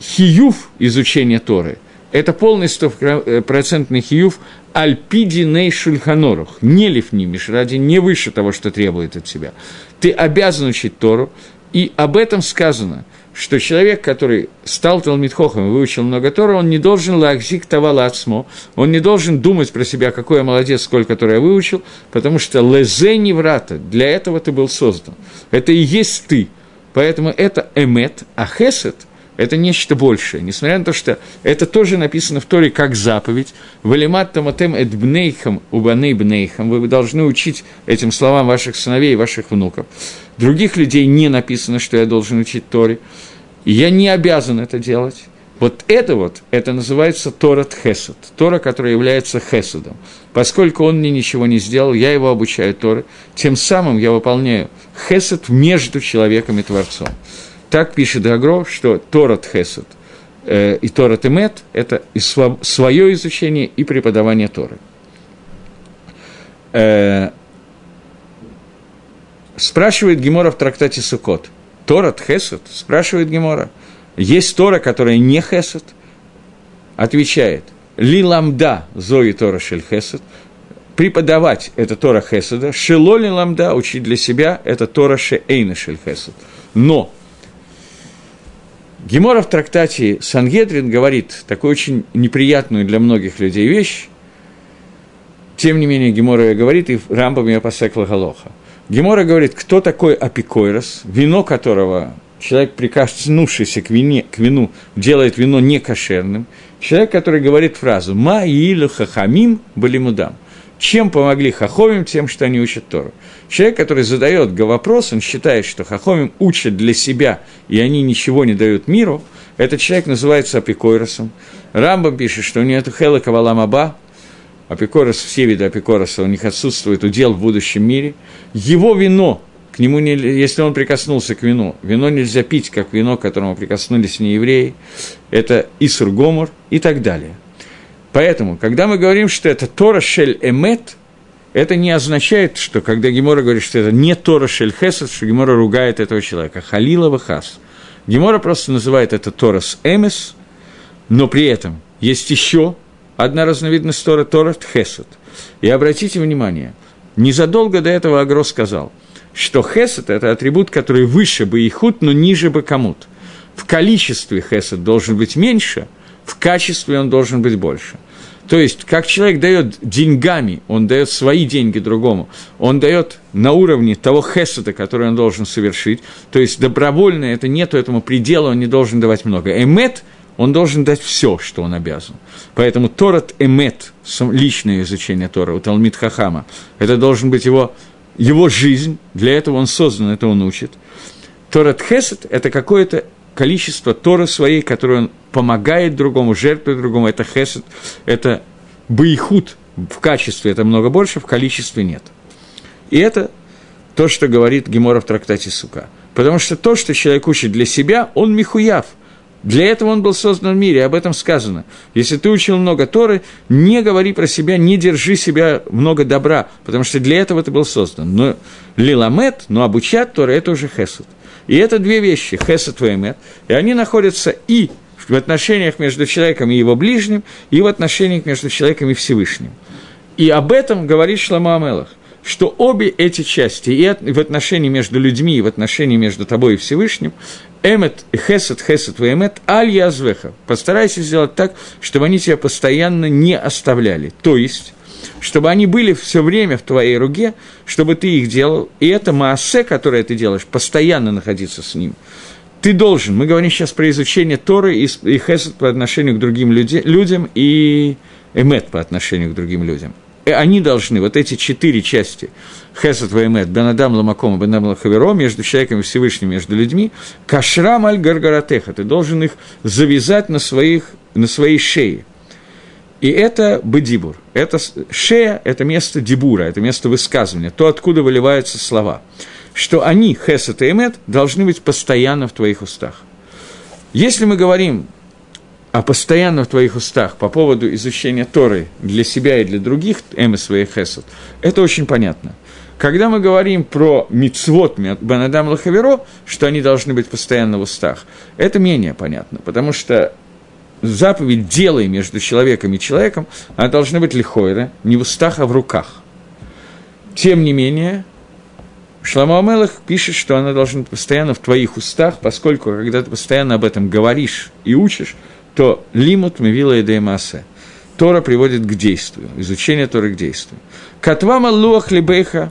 Хиюв изучения Торы – это полный стопроцентный хиюв альпидиней шульханорух, не лифни мишради, не выше того, что требует от тебя. Ты обязан учить Тору, и об этом сказано, что человек, который стал Талмитхохом и выучил много Тора, он не должен лакзик тавала ацмо, он не должен думать про себя, какой я молодец, сколько Тора я выучил, потому что лезе не врата, для этого ты был создан. Это и есть ты – Поэтому это эмет, а хесед – это нечто большее. Несмотря на то, что это тоже написано в Торе как заповедь. «Валимат таматем эд бнейхам убаней бнейхам». Вы должны учить этим словам ваших сыновей и ваших внуков. Других людей не написано, что я должен учить Торе. Я не обязан это делать. Вот это вот, это называется Торат Хесед, Тора, которая является Хеседом. Поскольку он мне ничего не сделал, я его обучаю Торы, тем самым я выполняю Хесед между человеком и Творцом. Так пишет Агро, что Торат Хесед э, и Торат Эмет – это и свое изучение и преподавание Торы. Э, спрашивает Гемора в трактате Сукот. Торат Хесед? Спрашивает Гемора. Есть Тора, которая не Хесед? Отвечает. Ли ламда зои Тора шель Хесед. Преподавать – это Тора Хеседа. Шело ли ламда, учить для себя – это Тора шеэйна шель Хесед. Но Гемора в трактате Сангедрин говорит такую очень неприятную для многих людей вещь, тем не менее, Гемора говорит, и Рамбам я посекла Галоха. Гемора говорит, кто такой апикойрос, вино которого человек, прикоснувшийся к, вине, к вину, делает вино некошерным, человек, который говорит фразу «Ма илю хахамим балимудам». Чем помогли хахомим? Тем, что они учат Тору. Человек, который задает вопрос, он считает, что хахомим учат для себя, и они ничего не дают миру, этот человек называется апикойросом. Рамбам пишет, что у него это хела каваламаба, апикорос, все виды апикороса, у них отсутствует удел в будущем мире. Его вино, к нему не, если он прикоснулся к вину, вино нельзя пить, как вино, к которому прикоснулись неевреи, это Исур Гомор и так далее. Поэтому, когда мы говорим, что это Тора Шель Эмет, это не означает, что когда Гемора говорит, что это не Тора Шель Хесед, что Гемора ругает этого человека. Халилова Хас. Гемора просто называет это Торас Эмес, но при этом есть еще одна разновидность Тора, Тора Хесед. И обратите внимание, незадолго до этого Агро сказал, что Хесед – это атрибут, который выше бы Ихут, но ниже бы Камут. В количестве Хесед должен быть меньше – в качестве он должен быть больше. То есть, как человек дает деньгами, он дает свои деньги другому, он дает на уровне того хесета, который он должен совершить, то есть добровольно это нету этому предела, он не должен давать много. Эмет, он должен дать все, что он обязан. Поэтому Торат Эмет, личное изучение Тора у Талмит Хахама, это должен быть его, его жизнь, для этого он создан, это он учит. Торат Хесет – это какое-то количество Торы своей, которую он помогает другому, жертвует другому, это хесед, это бейхут в качестве это много больше, в количестве нет. И это то, что говорит Гемора в трактате Сука. Потому что то, что человек учит для себя, он михуяв. Для этого он был создан в мире, об этом сказано. Если ты учил много Торы, не говори про себя, не держи себя много добра, потому что для этого ты был создан. Но лиламет, но обучать Торы – это уже хесед. И это две вещи, хесед и эмет, и они находятся и в отношениях между человеком и его ближним, и в отношениях между человеком и Всевышним. И об этом говорит Шлама Амелах, что обе эти части, и в отношении между людьми, и в отношении между тобой и Всевышним, эмет, хесед и эмет, аль язвеха. Постарайся сделать так, чтобы они тебя постоянно не оставляли. То есть, чтобы они были все время в твоей руке, чтобы ты их делал, и это маасе, которое ты делаешь, постоянно находиться с ним. Ты должен, мы говорим сейчас про изучение Торы и, и Хесед по отношению к другим люди, людям, и Эмет по отношению к другим людям. И они должны, вот эти четыре части, Хесед Ваймет, Бенадам Ламакома, Бенадам Лахаверо, между человеком и Всевышним, между людьми, Кашрам Аль Гаргаратеха, ты должен их завязать на, своих, на своей шее – и это бедибур. Это шея – это место дибура, это место высказывания, то, откуда выливаются слова. Что они, хесет и эмет, должны быть постоянно в твоих устах. Если мы говорим о постоянно в твоих устах по поводу изучения Торы для себя и для других, эм и хесед, это очень понятно. Когда мы говорим про мицвод Банадам Лахаверо, что они должны быть постоянно в устах, это менее понятно, потому что заповедь «делай» между человеком и человеком, она должна быть лихойра, не в устах, а в руках. Тем не менее, Шламу Амелах пишет, что она должна быть постоянно в твоих устах, поскольку, когда ты постоянно об этом говоришь и учишь, то лимут мивила и деймасе. Тора приводит к действию, изучение Торы к действию. Катвама луах либейха.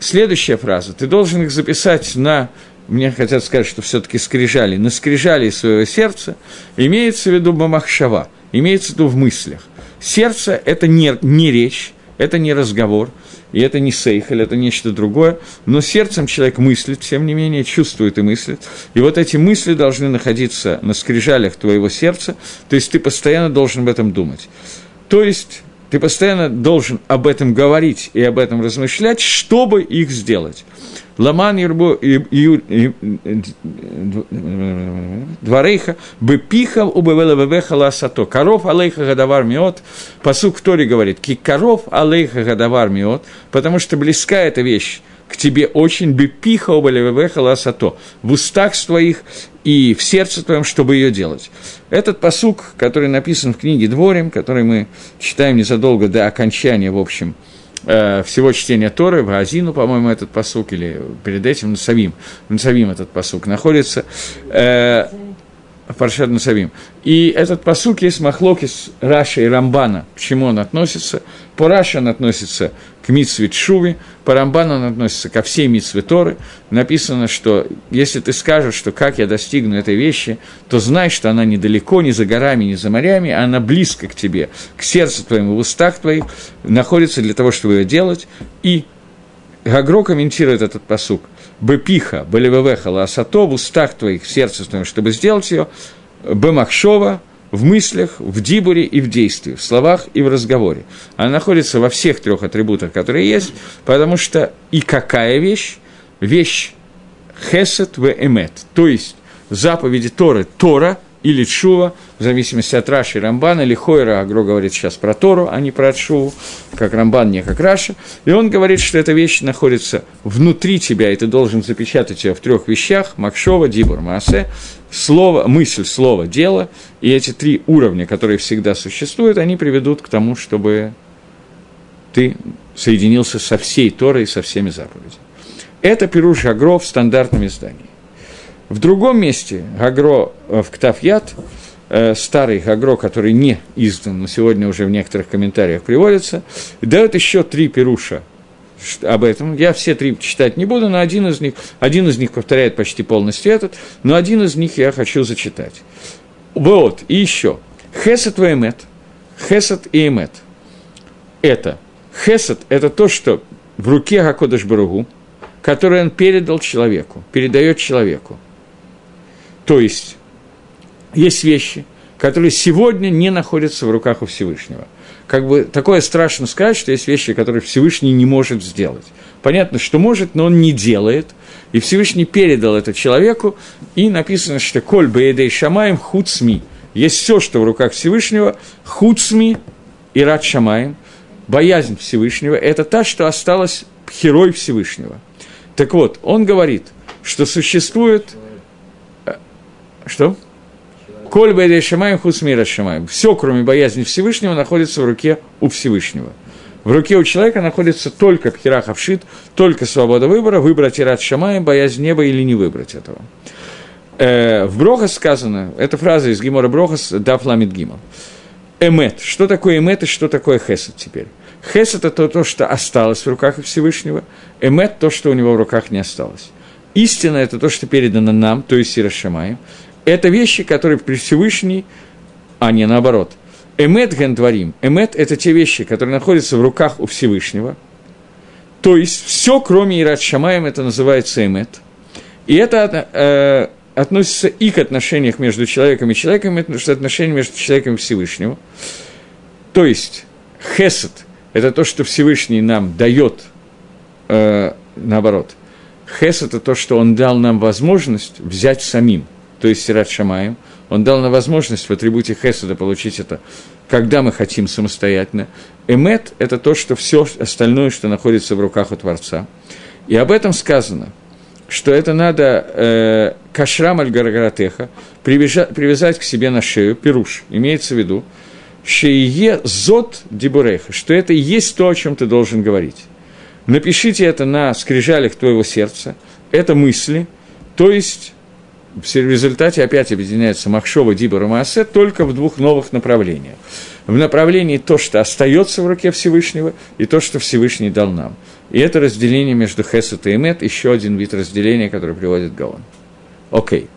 Следующая фраза. Ты должен их записать на мне хотят сказать, что все-таки скрижали, на скрижали своего сердца, имеется в виду бамахшава, имеется в виду в мыслях. Сердце – это не, не речь, это не разговор, и это не сейхаль, это нечто другое, но сердцем человек мыслит, тем не менее, чувствует и мыслит. И вот эти мысли должны находиться на скрижалях твоего сердца, то есть ты постоянно должен об этом думать. То есть ты постоянно должен об этом говорить и об этом размышлять, чтобы их сделать. Ламан Юрбу Дворейха, Бепиха Убевелевевеха Ласато. Коров Алейха Гадавар Миот. Посук в Торе говорит, Ки коров Алейха Гадавар Миот, потому что близка эта вещь к тебе очень бепиха обалевевеха ласато, в устах твоих и в сердце твоем, чтобы ее делать. Этот посук, который написан в книге Дворим, который мы читаем незадолго до окончания, в общем, э, всего чтения Торы, в Азину, по-моему, этот посук, или перед этим Насавим, Насавим этот посук находится, э, Паршат Насавим. И этот посук есть махлокис Раша и Рамбана. К чему он относится? По Раше он относится к Митсве Шуви, по Рамбану он относится ко всей Митсве Торы. Написано, что если ты скажешь, что как я достигну этой вещи, то знай, что она недалеко, не за горами, не за морями, а она близко к тебе, к сердцу твоему, в устах твоих, находится для того, чтобы ее делать. И Гагро комментирует этот посук – бепиха, белевевеха, ласато, в устах твоих, в сердце твоем, чтобы сделать ее, бемахшова, в мыслях, в дибуре и в действии, в словах и в разговоре. Она находится во всех трех атрибутах, которые есть, потому что и какая вещь? Вещь хесет в эмет, то есть заповеди Торы, Тора или Чува, в зависимости от Раши и Рамбана, или Хойра, Агро говорит сейчас про Тору, а не про Чуву, как Рамбан, не как Раша. И он говорит, что эта вещь находится внутри тебя, и ты должен запечатать ее в трех вещах – Макшова, Дибур, Маасе, слово, мысль, слово, дело. И эти три уровня, которые всегда существуют, они приведут к тому, чтобы ты соединился со всей Торой и со всеми заповедями. Это Пируш Агро в стандартном издании. В другом месте Гагро э, в Ктафьят, старый Гагро, который не издан, но сегодня уже в некоторых комментариях приводится, дает еще три пируша об этом. Я все три читать не буду, но один из них, один из них повторяет почти полностью этот, но один из них я хочу зачитать. Вот, и еще. Хесет и эмет. Хесет и эмет. Это. Хесет – это то, что в руке Гакодыш Баругу, которое он передал человеку, передает человеку. То есть, есть вещи, которые сегодня не находятся в руках у Всевышнего. Как бы такое страшно сказать, что есть вещи, которые Всевышний не может сделать. Понятно, что может, но он не делает. И Всевышний передал это человеку, и написано, что «Коль беедей шамаем хуцми». Есть все, что в руках Всевышнего, хуцми и рад шамаем. Боязнь Всевышнего – это та, что осталась херой Всевышнего. Так вот, он говорит, что существует – что? Коль бэдэ шамаем хусмира шамаем. Все, кроме боязни Всевышнего, находится в руке у Всевышнего. В руке у человека находится только пхирах обшит, только свобода выбора, выбрать ират шамаем, боязнь неба или не выбрать этого. Э, в Брохас сказано, эта фраза из Гимора Брохас, да ламит гимал. Эмет. Что такое эмет и что такое хесед теперь? Хесед – это то, что осталось в руках Всевышнего. Эмет – то, что у него в руках не осталось. Истина – это то, что передано нам, то есть Ирашамаем. Это вещи, которые Всевышний, а не наоборот. Эмет гендварим. Эмет – это те вещи, которые находятся в руках у Всевышнего. То есть все, кроме Ират Шамаем, это называется эмет. И это э, относится и к отношениям между человеком и человеком, потому что отношения между человеком и Всевышним. То есть хесед – это то, что Всевышний нам дает, э, наоборот. Хесед – это то, что он дал нам возможность взять самим – то есть Сират Шамаем, он дал нам возможность в атрибуте Хеседа получить это, когда мы хотим самостоятельно. Эмет – это то, что все остальное, что находится в руках у Творца. И об этом сказано, что это надо э, кашрам аль гарагаратеха привязать к себе на шею, пируш, имеется в виду, шее зот дибуреха, что это и есть то, о чем ты должен говорить. Напишите это на скрижалях твоего сердца, это мысли, то есть в результате опять объединяется Махшова, Дибор и Маасе только в двух новых направлениях. В направлении то, что остается в руке Всевышнего, и то, что Всевышний дал нам. И это разделение между Хесет и Эмет, еще один вид разделения, который приводит Гаон. Окей.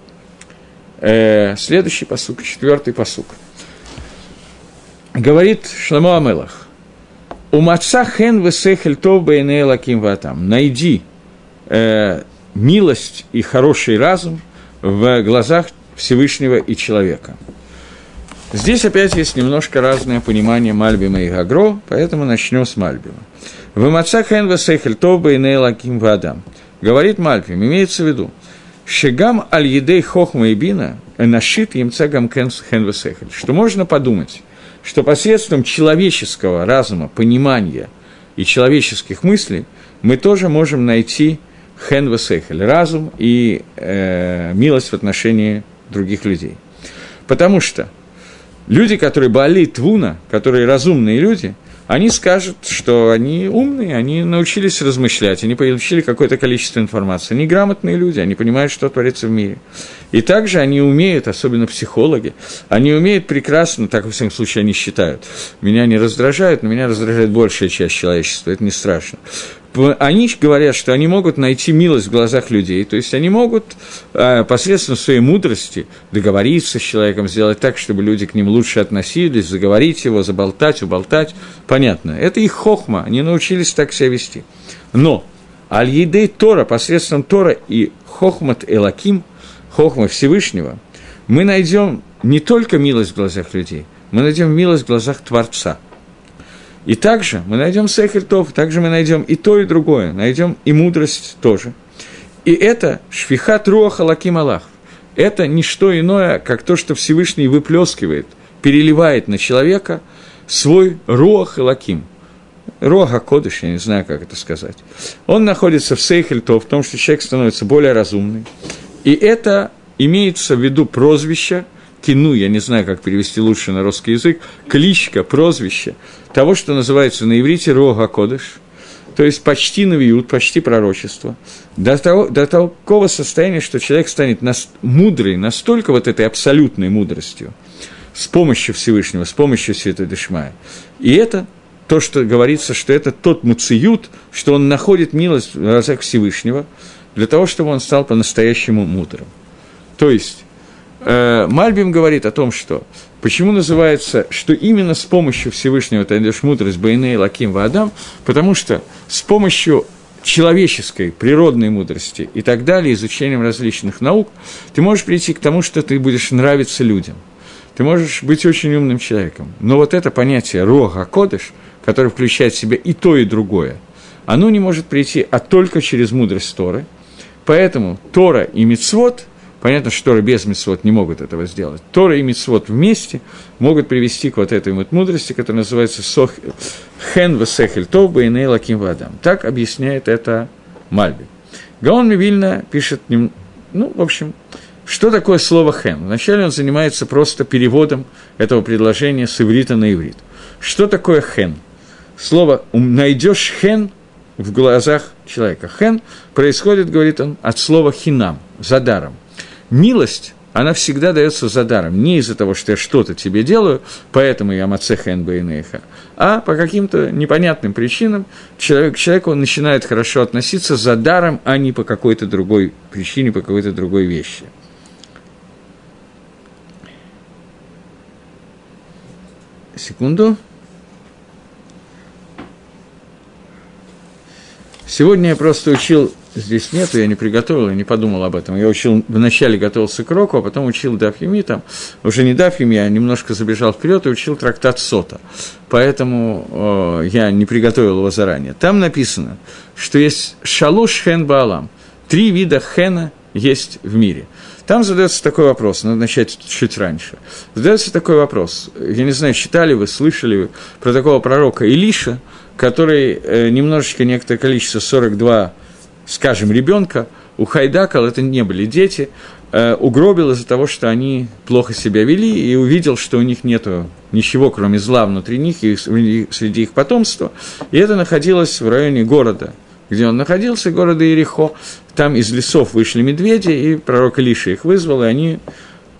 Э, следующий посук, четвертый посук. Говорит Шламо Амелах. У маца хен весехель то лаким ватам. Найди э, милость и хороший разум – в глазах Всевышнего и человека. Здесь опять есть немножко разное понимание Мальбима и Гагро, поэтому начнем с Мальбима. В Маца Хен Весехель Тоба и Нейлаким Вадам. Говорит Мальбим, имеется в виду, Шигам аль едей хохма и бина нашит им цегам кен весехель. Что можно подумать, что посредством человеческого разума, понимания и человеческих мыслей мы тоже можем найти хен весехель, разум и э, милость в отношении других людей. Потому что люди, которые болели твуна, которые разумные люди – они скажут, что они умные, они научились размышлять, они получили какое-то количество информации. Они грамотные люди, они понимают, что творится в мире. И также они умеют, особенно психологи, они умеют прекрасно, так во всяком случае они считают, меня не раздражают, но меня раздражает большая часть человечества, это не страшно они говорят, что они могут найти милость в глазах людей, то есть они могут э, посредством своей мудрости договориться с человеком, сделать так, чтобы люди к ним лучше относились, заговорить его, заболтать, уболтать. Понятно, это их хохма, они научились так себя вести. Но Аль-Едей Тора, посредством Тора и Хохмат Элаким, Хохма Всевышнего, мы найдем не только милость в глазах людей, мы найдем милость в глазах Творца – и также мы найдем Сехельтов, также мы найдем и то, и другое, найдем и мудрость тоже. И это шфихат руаха лаким Аллах. Это не что иное, как то, что Всевышний выплескивает, переливает на человека свой руах и лаким. Руаха Кодыш, я не знаю, как это сказать. Он находится в Сейхельто, в том, что человек становится более разумный. И это имеется в виду прозвище – кину, я не знаю, как перевести лучше на русский язык, кличка, прозвище того, что называется на иврите Рога Кодыш, то есть почти навиют, почти пророчество, до, того, до такого состояния, что человек станет нас, мудрый, настолько вот этой абсолютной мудростью, с помощью Всевышнего, с помощью Святой Дышмая. И это то, что говорится, что это тот муциют, что он находит милость в глазах Всевышнего, для того, чтобы он стал по-настоящему мудрым. То есть, Мальбим говорит о том, что почему называется, что именно с помощью Всевышнего ты найдешь мудрость Байней Лаким Ваадам, потому что с помощью человеческой, природной мудрости и так далее, изучением различных наук, ты можешь прийти к тому, что ты будешь нравиться людям. Ты можешь быть очень умным человеком. Но вот это понятие Рога Кодыш, которое включает в себя и то, и другое, оно не может прийти, а только через мудрость Торы. Поэтому Тора и Мицвод – Понятно, что Торы без Митцвот не могут этого сделать. Тора и Митцвот вместе могут привести к вот этой вот мудрости, которая называется сох... «Хен весехель тоба и нейлаким вадам». Так объясняет это Мальби. Гаон Мивильна пишет, ну, в общем, что такое слово «хен»? Вначале он занимается просто переводом этого предложения с иврита на иврит. Что такое «хен»? Слово «найдешь хен» в глазах человека. «Хен» происходит, говорит он, от слова «хинам», «за даром» милость, она всегда дается за даром. Не из-за того, что я что-то тебе делаю, поэтому я мацеха нбейнеха, а по каким-то непонятным причинам человек, к человеку он начинает хорошо относиться за даром, а не по какой-то другой причине, по какой-то другой вещи. Секунду. Сегодня я просто учил здесь нету, я не приготовил, я не подумал об этом. Я учил, вначале готовился к року, а потом учил Дафьеми, там, уже не Дафьеми, я немножко забежал вперед и учил трактат Сота. Поэтому э, я не приготовил его заранее. Там написано, что есть шалош хен баалам, три вида хена есть в мире. Там задается такой вопрос, надо начать чуть раньше. Задается такой вопрос. Я не знаю, читали вы, слышали вы про такого пророка Илиша, который э, немножечко, некоторое количество, 42 скажем, ребенка, у Хайдакал это не были дети, э, угробил из-за того, что они плохо себя вели, и увидел, что у них нет ничего, кроме зла внутри них и среди их потомства. И это находилось в районе города, где он находился, города Ирихо. Там из лесов вышли медведи, и пророк Илиша их вызвал, и они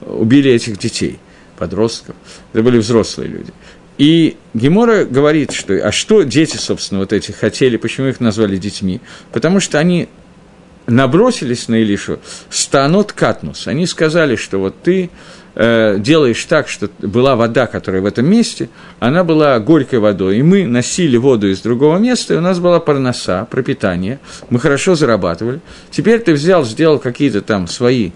убили этих детей, подростков. Это были взрослые люди. И Гемора говорит, что а что дети, собственно, вот эти хотели, почему их назвали детьми? Потому что они набросились на Илишу станот катнус. Они сказали, что вот ты э, делаешь так, что была вода, которая в этом месте, она была горькой водой, и мы носили воду из другого места, и у нас была парноса, пропитание, мы хорошо зарабатывали. Теперь ты взял, сделал какие-то там свои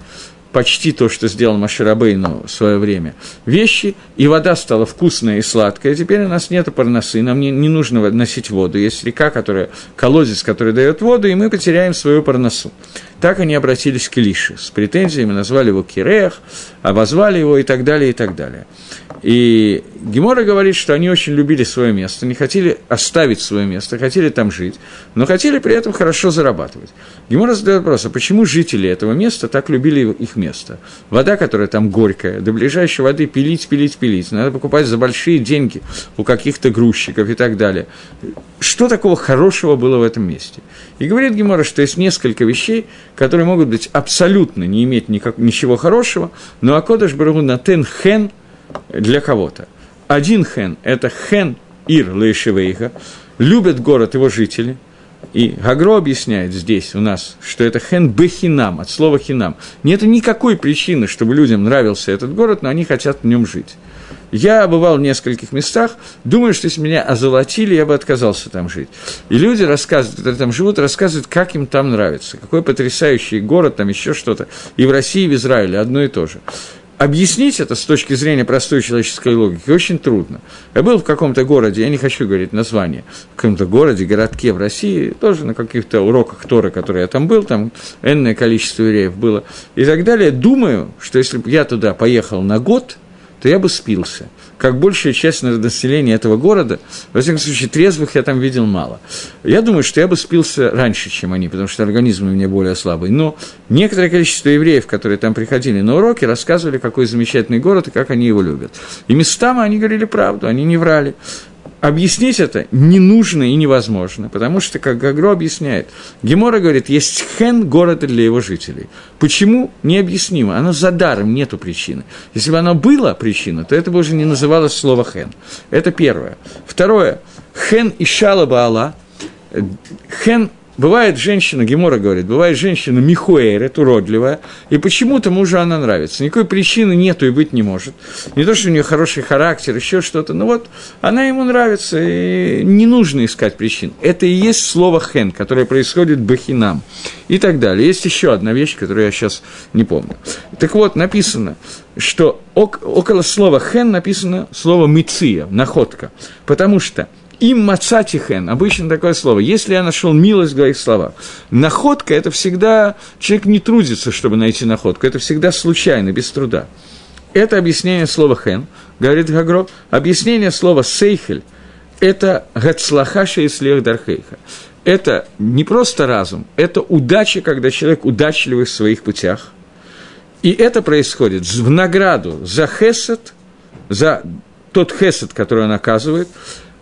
почти то, что сделал Маширабейну в свое время, вещи, и вода стала вкусная и сладкая. Теперь у нас нет парносы, нам не, не нужно носить воду. Есть река, которая, колодец, который дает воду, и мы потеряем свою парносу. Так они обратились к Илише с претензиями, назвали его Киреях, обозвали его и так далее, и так далее. И Гемора говорит, что они очень любили свое место, не хотели оставить свое место, хотели там жить, но хотели при этом хорошо зарабатывать. Гемора задает вопрос, а почему жители этого места так любили их место? Вода, которая там горькая, до ближайшей воды пилить, пилить, пилить, надо покупать за большие деньги у каких-то грузчиков и так далее. Что такого хорошего было в этом месте? И говорит Гемора, что есть несколько вещей, которые могут быть абсолютно не иметь никак, ничего хорошего, но Акодыш Барагу Натен Хен для кого-то. Один хен – это хен ир лейшевейха, любят город его жители, и Гагро объясняет здесь у нас, что это хен бехинам, от слова хинам. Нет никакой причины, чтобы людям нравился этот город, но они хотят в нем жить. Я бывал в нескольких местах, думаю, что если меня озолотили, я бы отказался там жить. И люди рассказывают, которые там живут, рассказывают, как им там нравится, какой потрясающий город, там еще что-то. И в России, и в Израиле одно и то же. Объяснить это с точки зрения простой человеческой логики очень трудно. Я был в каком-то городе, я не хочу говорить название, в каком-то городе, городке в России, тоже на каких-то уроках Тора, которые я там был, там энное количество евреев было, и так далее. Думаю, что если бы я туда поехал на год – то я бы спился. Как большая часть населения этого города, во всяком случае, трезвых я там видел мало. Я думаю, что я бы спился раньше, чем они, потому что организм у меня более слабый. Но некоторое количество евреев, которые там приходили на уроки, рассказывали, какой замечательный город и как они его любят. И местами они говорили правду, они не врали. Объяснить это не нужно и невозможно, потому что, как Гагро объясняет, Гемора говорит, есть хен города для его жителей. Почему? Необъяснимо. Оно за даром, нету причины. Если бы оно было причина, то это бы уже не называлось слово хен. Это первое. Второе. Хен и шалаба Алла. Хен Бывает женщина, Гемора говорит, бывает женщина Михуэрет, уродливая, и почему-то мужу она нравится. Никакой причины нету и быть не может. Не то, что у нее хороший характер, еще что-то, но вот она ему нравится, и не нужно искать причин. Это и есть слово «хен», которое происходит бахинам и так далее. Есть еще одна вещь, которую я сейчас не помню. Так вот, написано, что около слова «хен» написано слово «миция», «находка», потому что – им мацатихен, обычно такое слово, если я нашел милость в твоих словах. Находка – это всегда, человек не трудится, чтобы найти находку, это всегда случайно, без труда. Это объяснение слова хен, говорит Гагро, объяснение слова сейхель – это гацлахаша и слех дархейха. Это не просто разум, это удача, когда человек удачливый в своих путях. И это происходит в награду за хесед, за тот хесед, который он оказывает,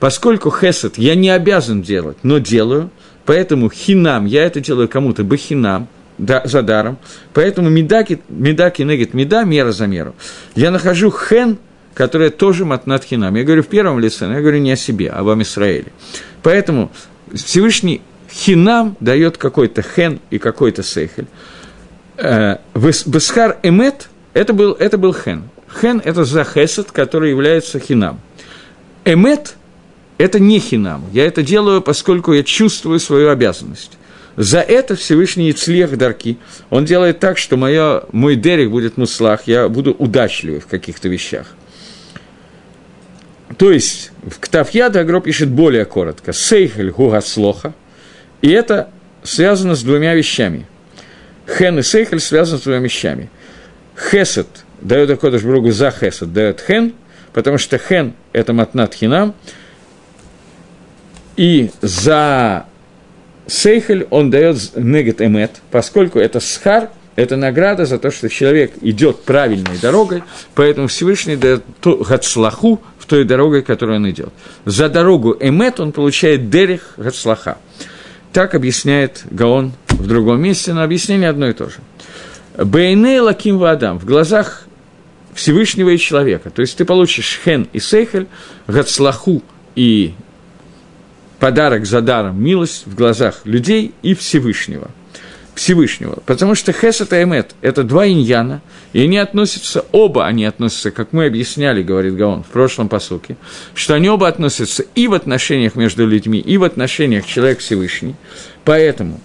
поскольку хесед я не обязан делать, но делаю, поэтому хинам, я это делаю кому-то бахинам, да, за даром, поэтому медаки, медаки негет меда, мера за меру. Я нахожу хен, которая тоже матнат хинам. Я говорю в первом лице, но я говорю не о себе, а об Израиле. Поэтому Всевышний хинам дает какой-то хен и какой-то сейхель. Э, Бесхар эмет – это был, это был хен. Хен – это за хесед, который является хинам. Эмет – это не хинам. Я это делаю, поскольку я чувствую свою обязанность. За это Всевышний Ицлех Дарки. Он делает так, что моё, мой дерек будет муслах, я буду удачливый в каких-то вещах. То есть, в Ктавьяда Агро пишет более коротко. Сейхель гугаслоха. И это связано с двумя вещами. Хен и Сейхель связаны с двумя вещами. Хесед дает Акодыш Бругу за Хесед, дает Хен, потому что Хен – это матнат хинам, и за Сейхель он дает негет эмет, поскольку это схар, это награда за то, что человек идет правильной дорогой, поэтому Всевышний дает гацлаху в той дороге, которой он идет. За дорогу эмет он получает дерех гацлаха. Так объясняет Гаон в другом месте, но объяснение одно и то же. Бейней лаким вадам, в глазах Всевышнего и человека. То есть ты получишь хен и сейхель, гацлаху и подарок за даром, милость в глазах людей и Всевышнего. Всевышнего. Потому что Хесет и Эмет – это два иньяна, и они относятся, оба они относятся, как мы объясняли, говорит Гаон в прошлом посуке, что они оба относятся и в отношениях между людьми, и в отношениях человек-Всевышний. Поэтому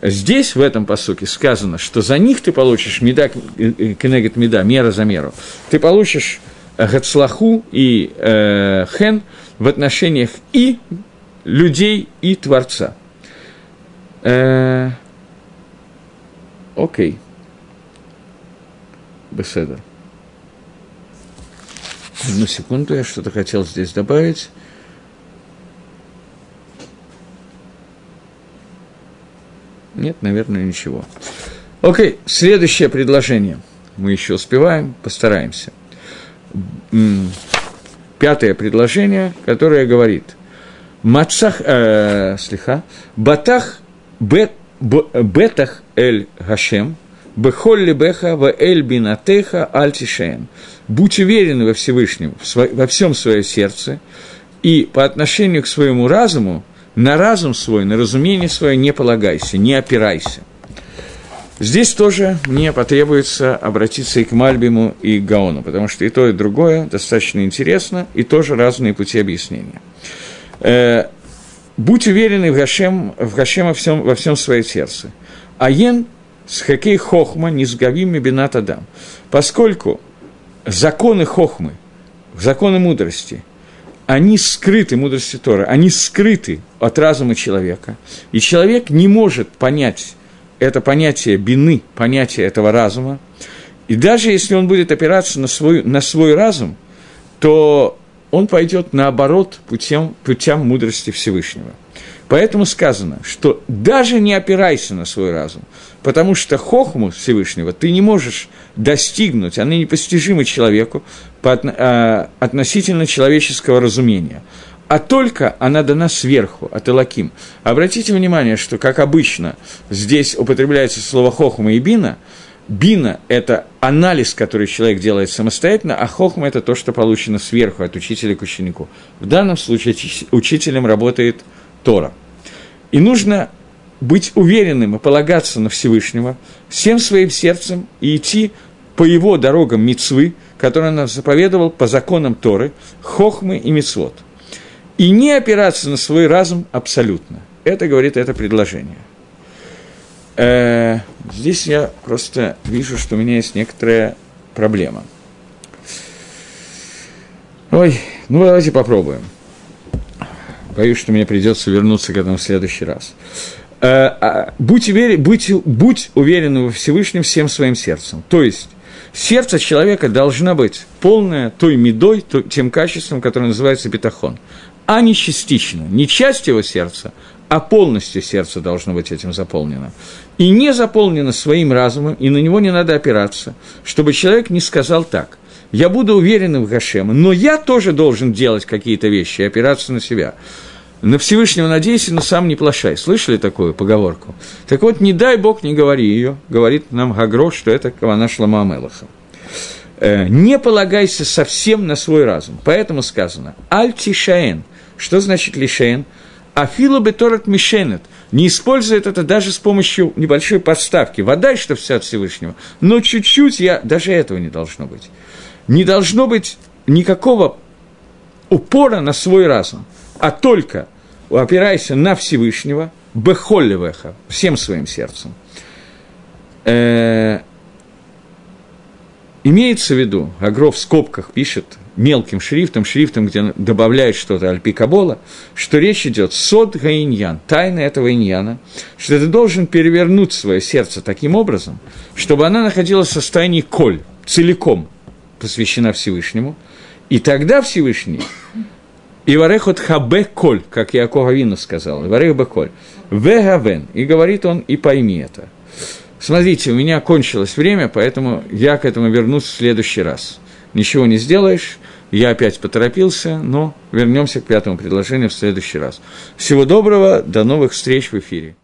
здесь, в этом посуке, сказано, что за них ты получишь меда, кенегет меда, мера за меру. Ты получишь Гацлаху и э, Хен в отношениях и людей и Творца. Э, окей. Беседа. Одну секунду, я что-то хотел здесь добавить. Нет, наверное, ничего. Окей, следующее предложение. Мы еще успеваем, постараемся. Пятое предложение, которое говорит Мацах, э, слиха, Батах бет, Бетах эль Гашем, Бехолли беха в эль бинатеха альтишеем. Будь уверен во Всевышнем, во всем свое сердце, и по отношению к своему разуму, на разум свой, на разумение свое не полагайся, не опирайся. Здесь тоже мне потребуется обратиться и к Мальбиму, и к Гаону, потому что и то, и другое достаточно интересно, и тоже разные пути объяснения. Э, будь уверенный в Гашем, в Гашем во всем, во всем свое сердце. Аен с хокей хохма не сгавим бинат адам. Поскольку законы хохмы, законы мудрости, они скрыты, мудрости Тора, они скрыты от разума человека. И человек не может понять это понятие бины, понятие этого разума. И даже если он будет опираться на свой, на свой разум, то он пойдет наоборот путем, путям мудрости Всевышнего. Поэтому сказано, что даже не опирайся на свой разум, потому что хохму Всевышнего ты не можешь достигнуть, она непостижима человеку а, относительно человеческого разумения, а только она дана сверху, от Элаким. Обратите внимание, что, как обычно, здесь употребляется слово хохма и бина, Бина – это анализ, который человек делает самостоятельно, а хохма – это то, что получено сверху, от учителя к ученику. В данном случае учителем работает Тора. И нужно быть уверенным и полагаться на Всевышнего всем своим сердцем и идти по его дорогам мицвы, которые он заповедовал по законам Торы, хохмы и мицвод. И не опираться на свой разум абсолютно. Это говорит это предложение. Э, здесь я просто вижу, что у меня есть некоторая проблема. Ой, ну давайте попробуем боюсь, что мне придется вернуться к этому в следующий раз. Э, а, будь, уверен, будь, будь уверен во Всевышнем всем своим сердцем. То есть, сердце человека должно быть полное той медой, тем качеством, которое называется бетахон, а не частично, не часть его сердца, а полностью сердце должно быть этим заполнено. И не заполнено своим разумом, и на него не надо опираться, чтобы человек не сказал так. Я буду уверен в Гашема, но я тоже должен делать какие-то вещи, опираться на себя на Всевышнего надейся, но сам не плашай. Слышали такую поговорку? Так вот, не дай Бог, не говори ее, говорит нам Гагро, что это Кавана Шлама Амелаха. Э, не полагайся совсем на свой разум. Поэтому сказано «Аль-Тишаэн». Что значит лишаэн? Афила беторат мишенет. Не использует это даже с помощью небольшой подставки. Вода, что все от Всевышнего. Но чуть-чуть я... Даже этого не должно быть. Не должно быть никакого упора на свой разум а только опирайся на Всевышнего, бехолливеха, всем своим сердцем. Э, имеется в виду, Агро в скобках пишет мелким шрифтом, шрифтом, где добавляет что-то альпикабола, что речь идет сод гаиньян, тайна этого иньяна, что ты должен перевернуть свое сердце таким образом, чтобы она находилась в состоянии коль, целиком посвящена Всевышнему, и тогда Всевышний и варехот хабе коль, как Яков Авину сказал, и варех коль. Вегавен. И говорит он, и пойми это. Смотрите, у меня кончилось время, поэтому я к этому вернусь в следующий раз. Ничего не сделаешь, я опять поторопился, но вернемся к пятому предложению в следующий раз. Всего доброго, до новых встреч в эфире.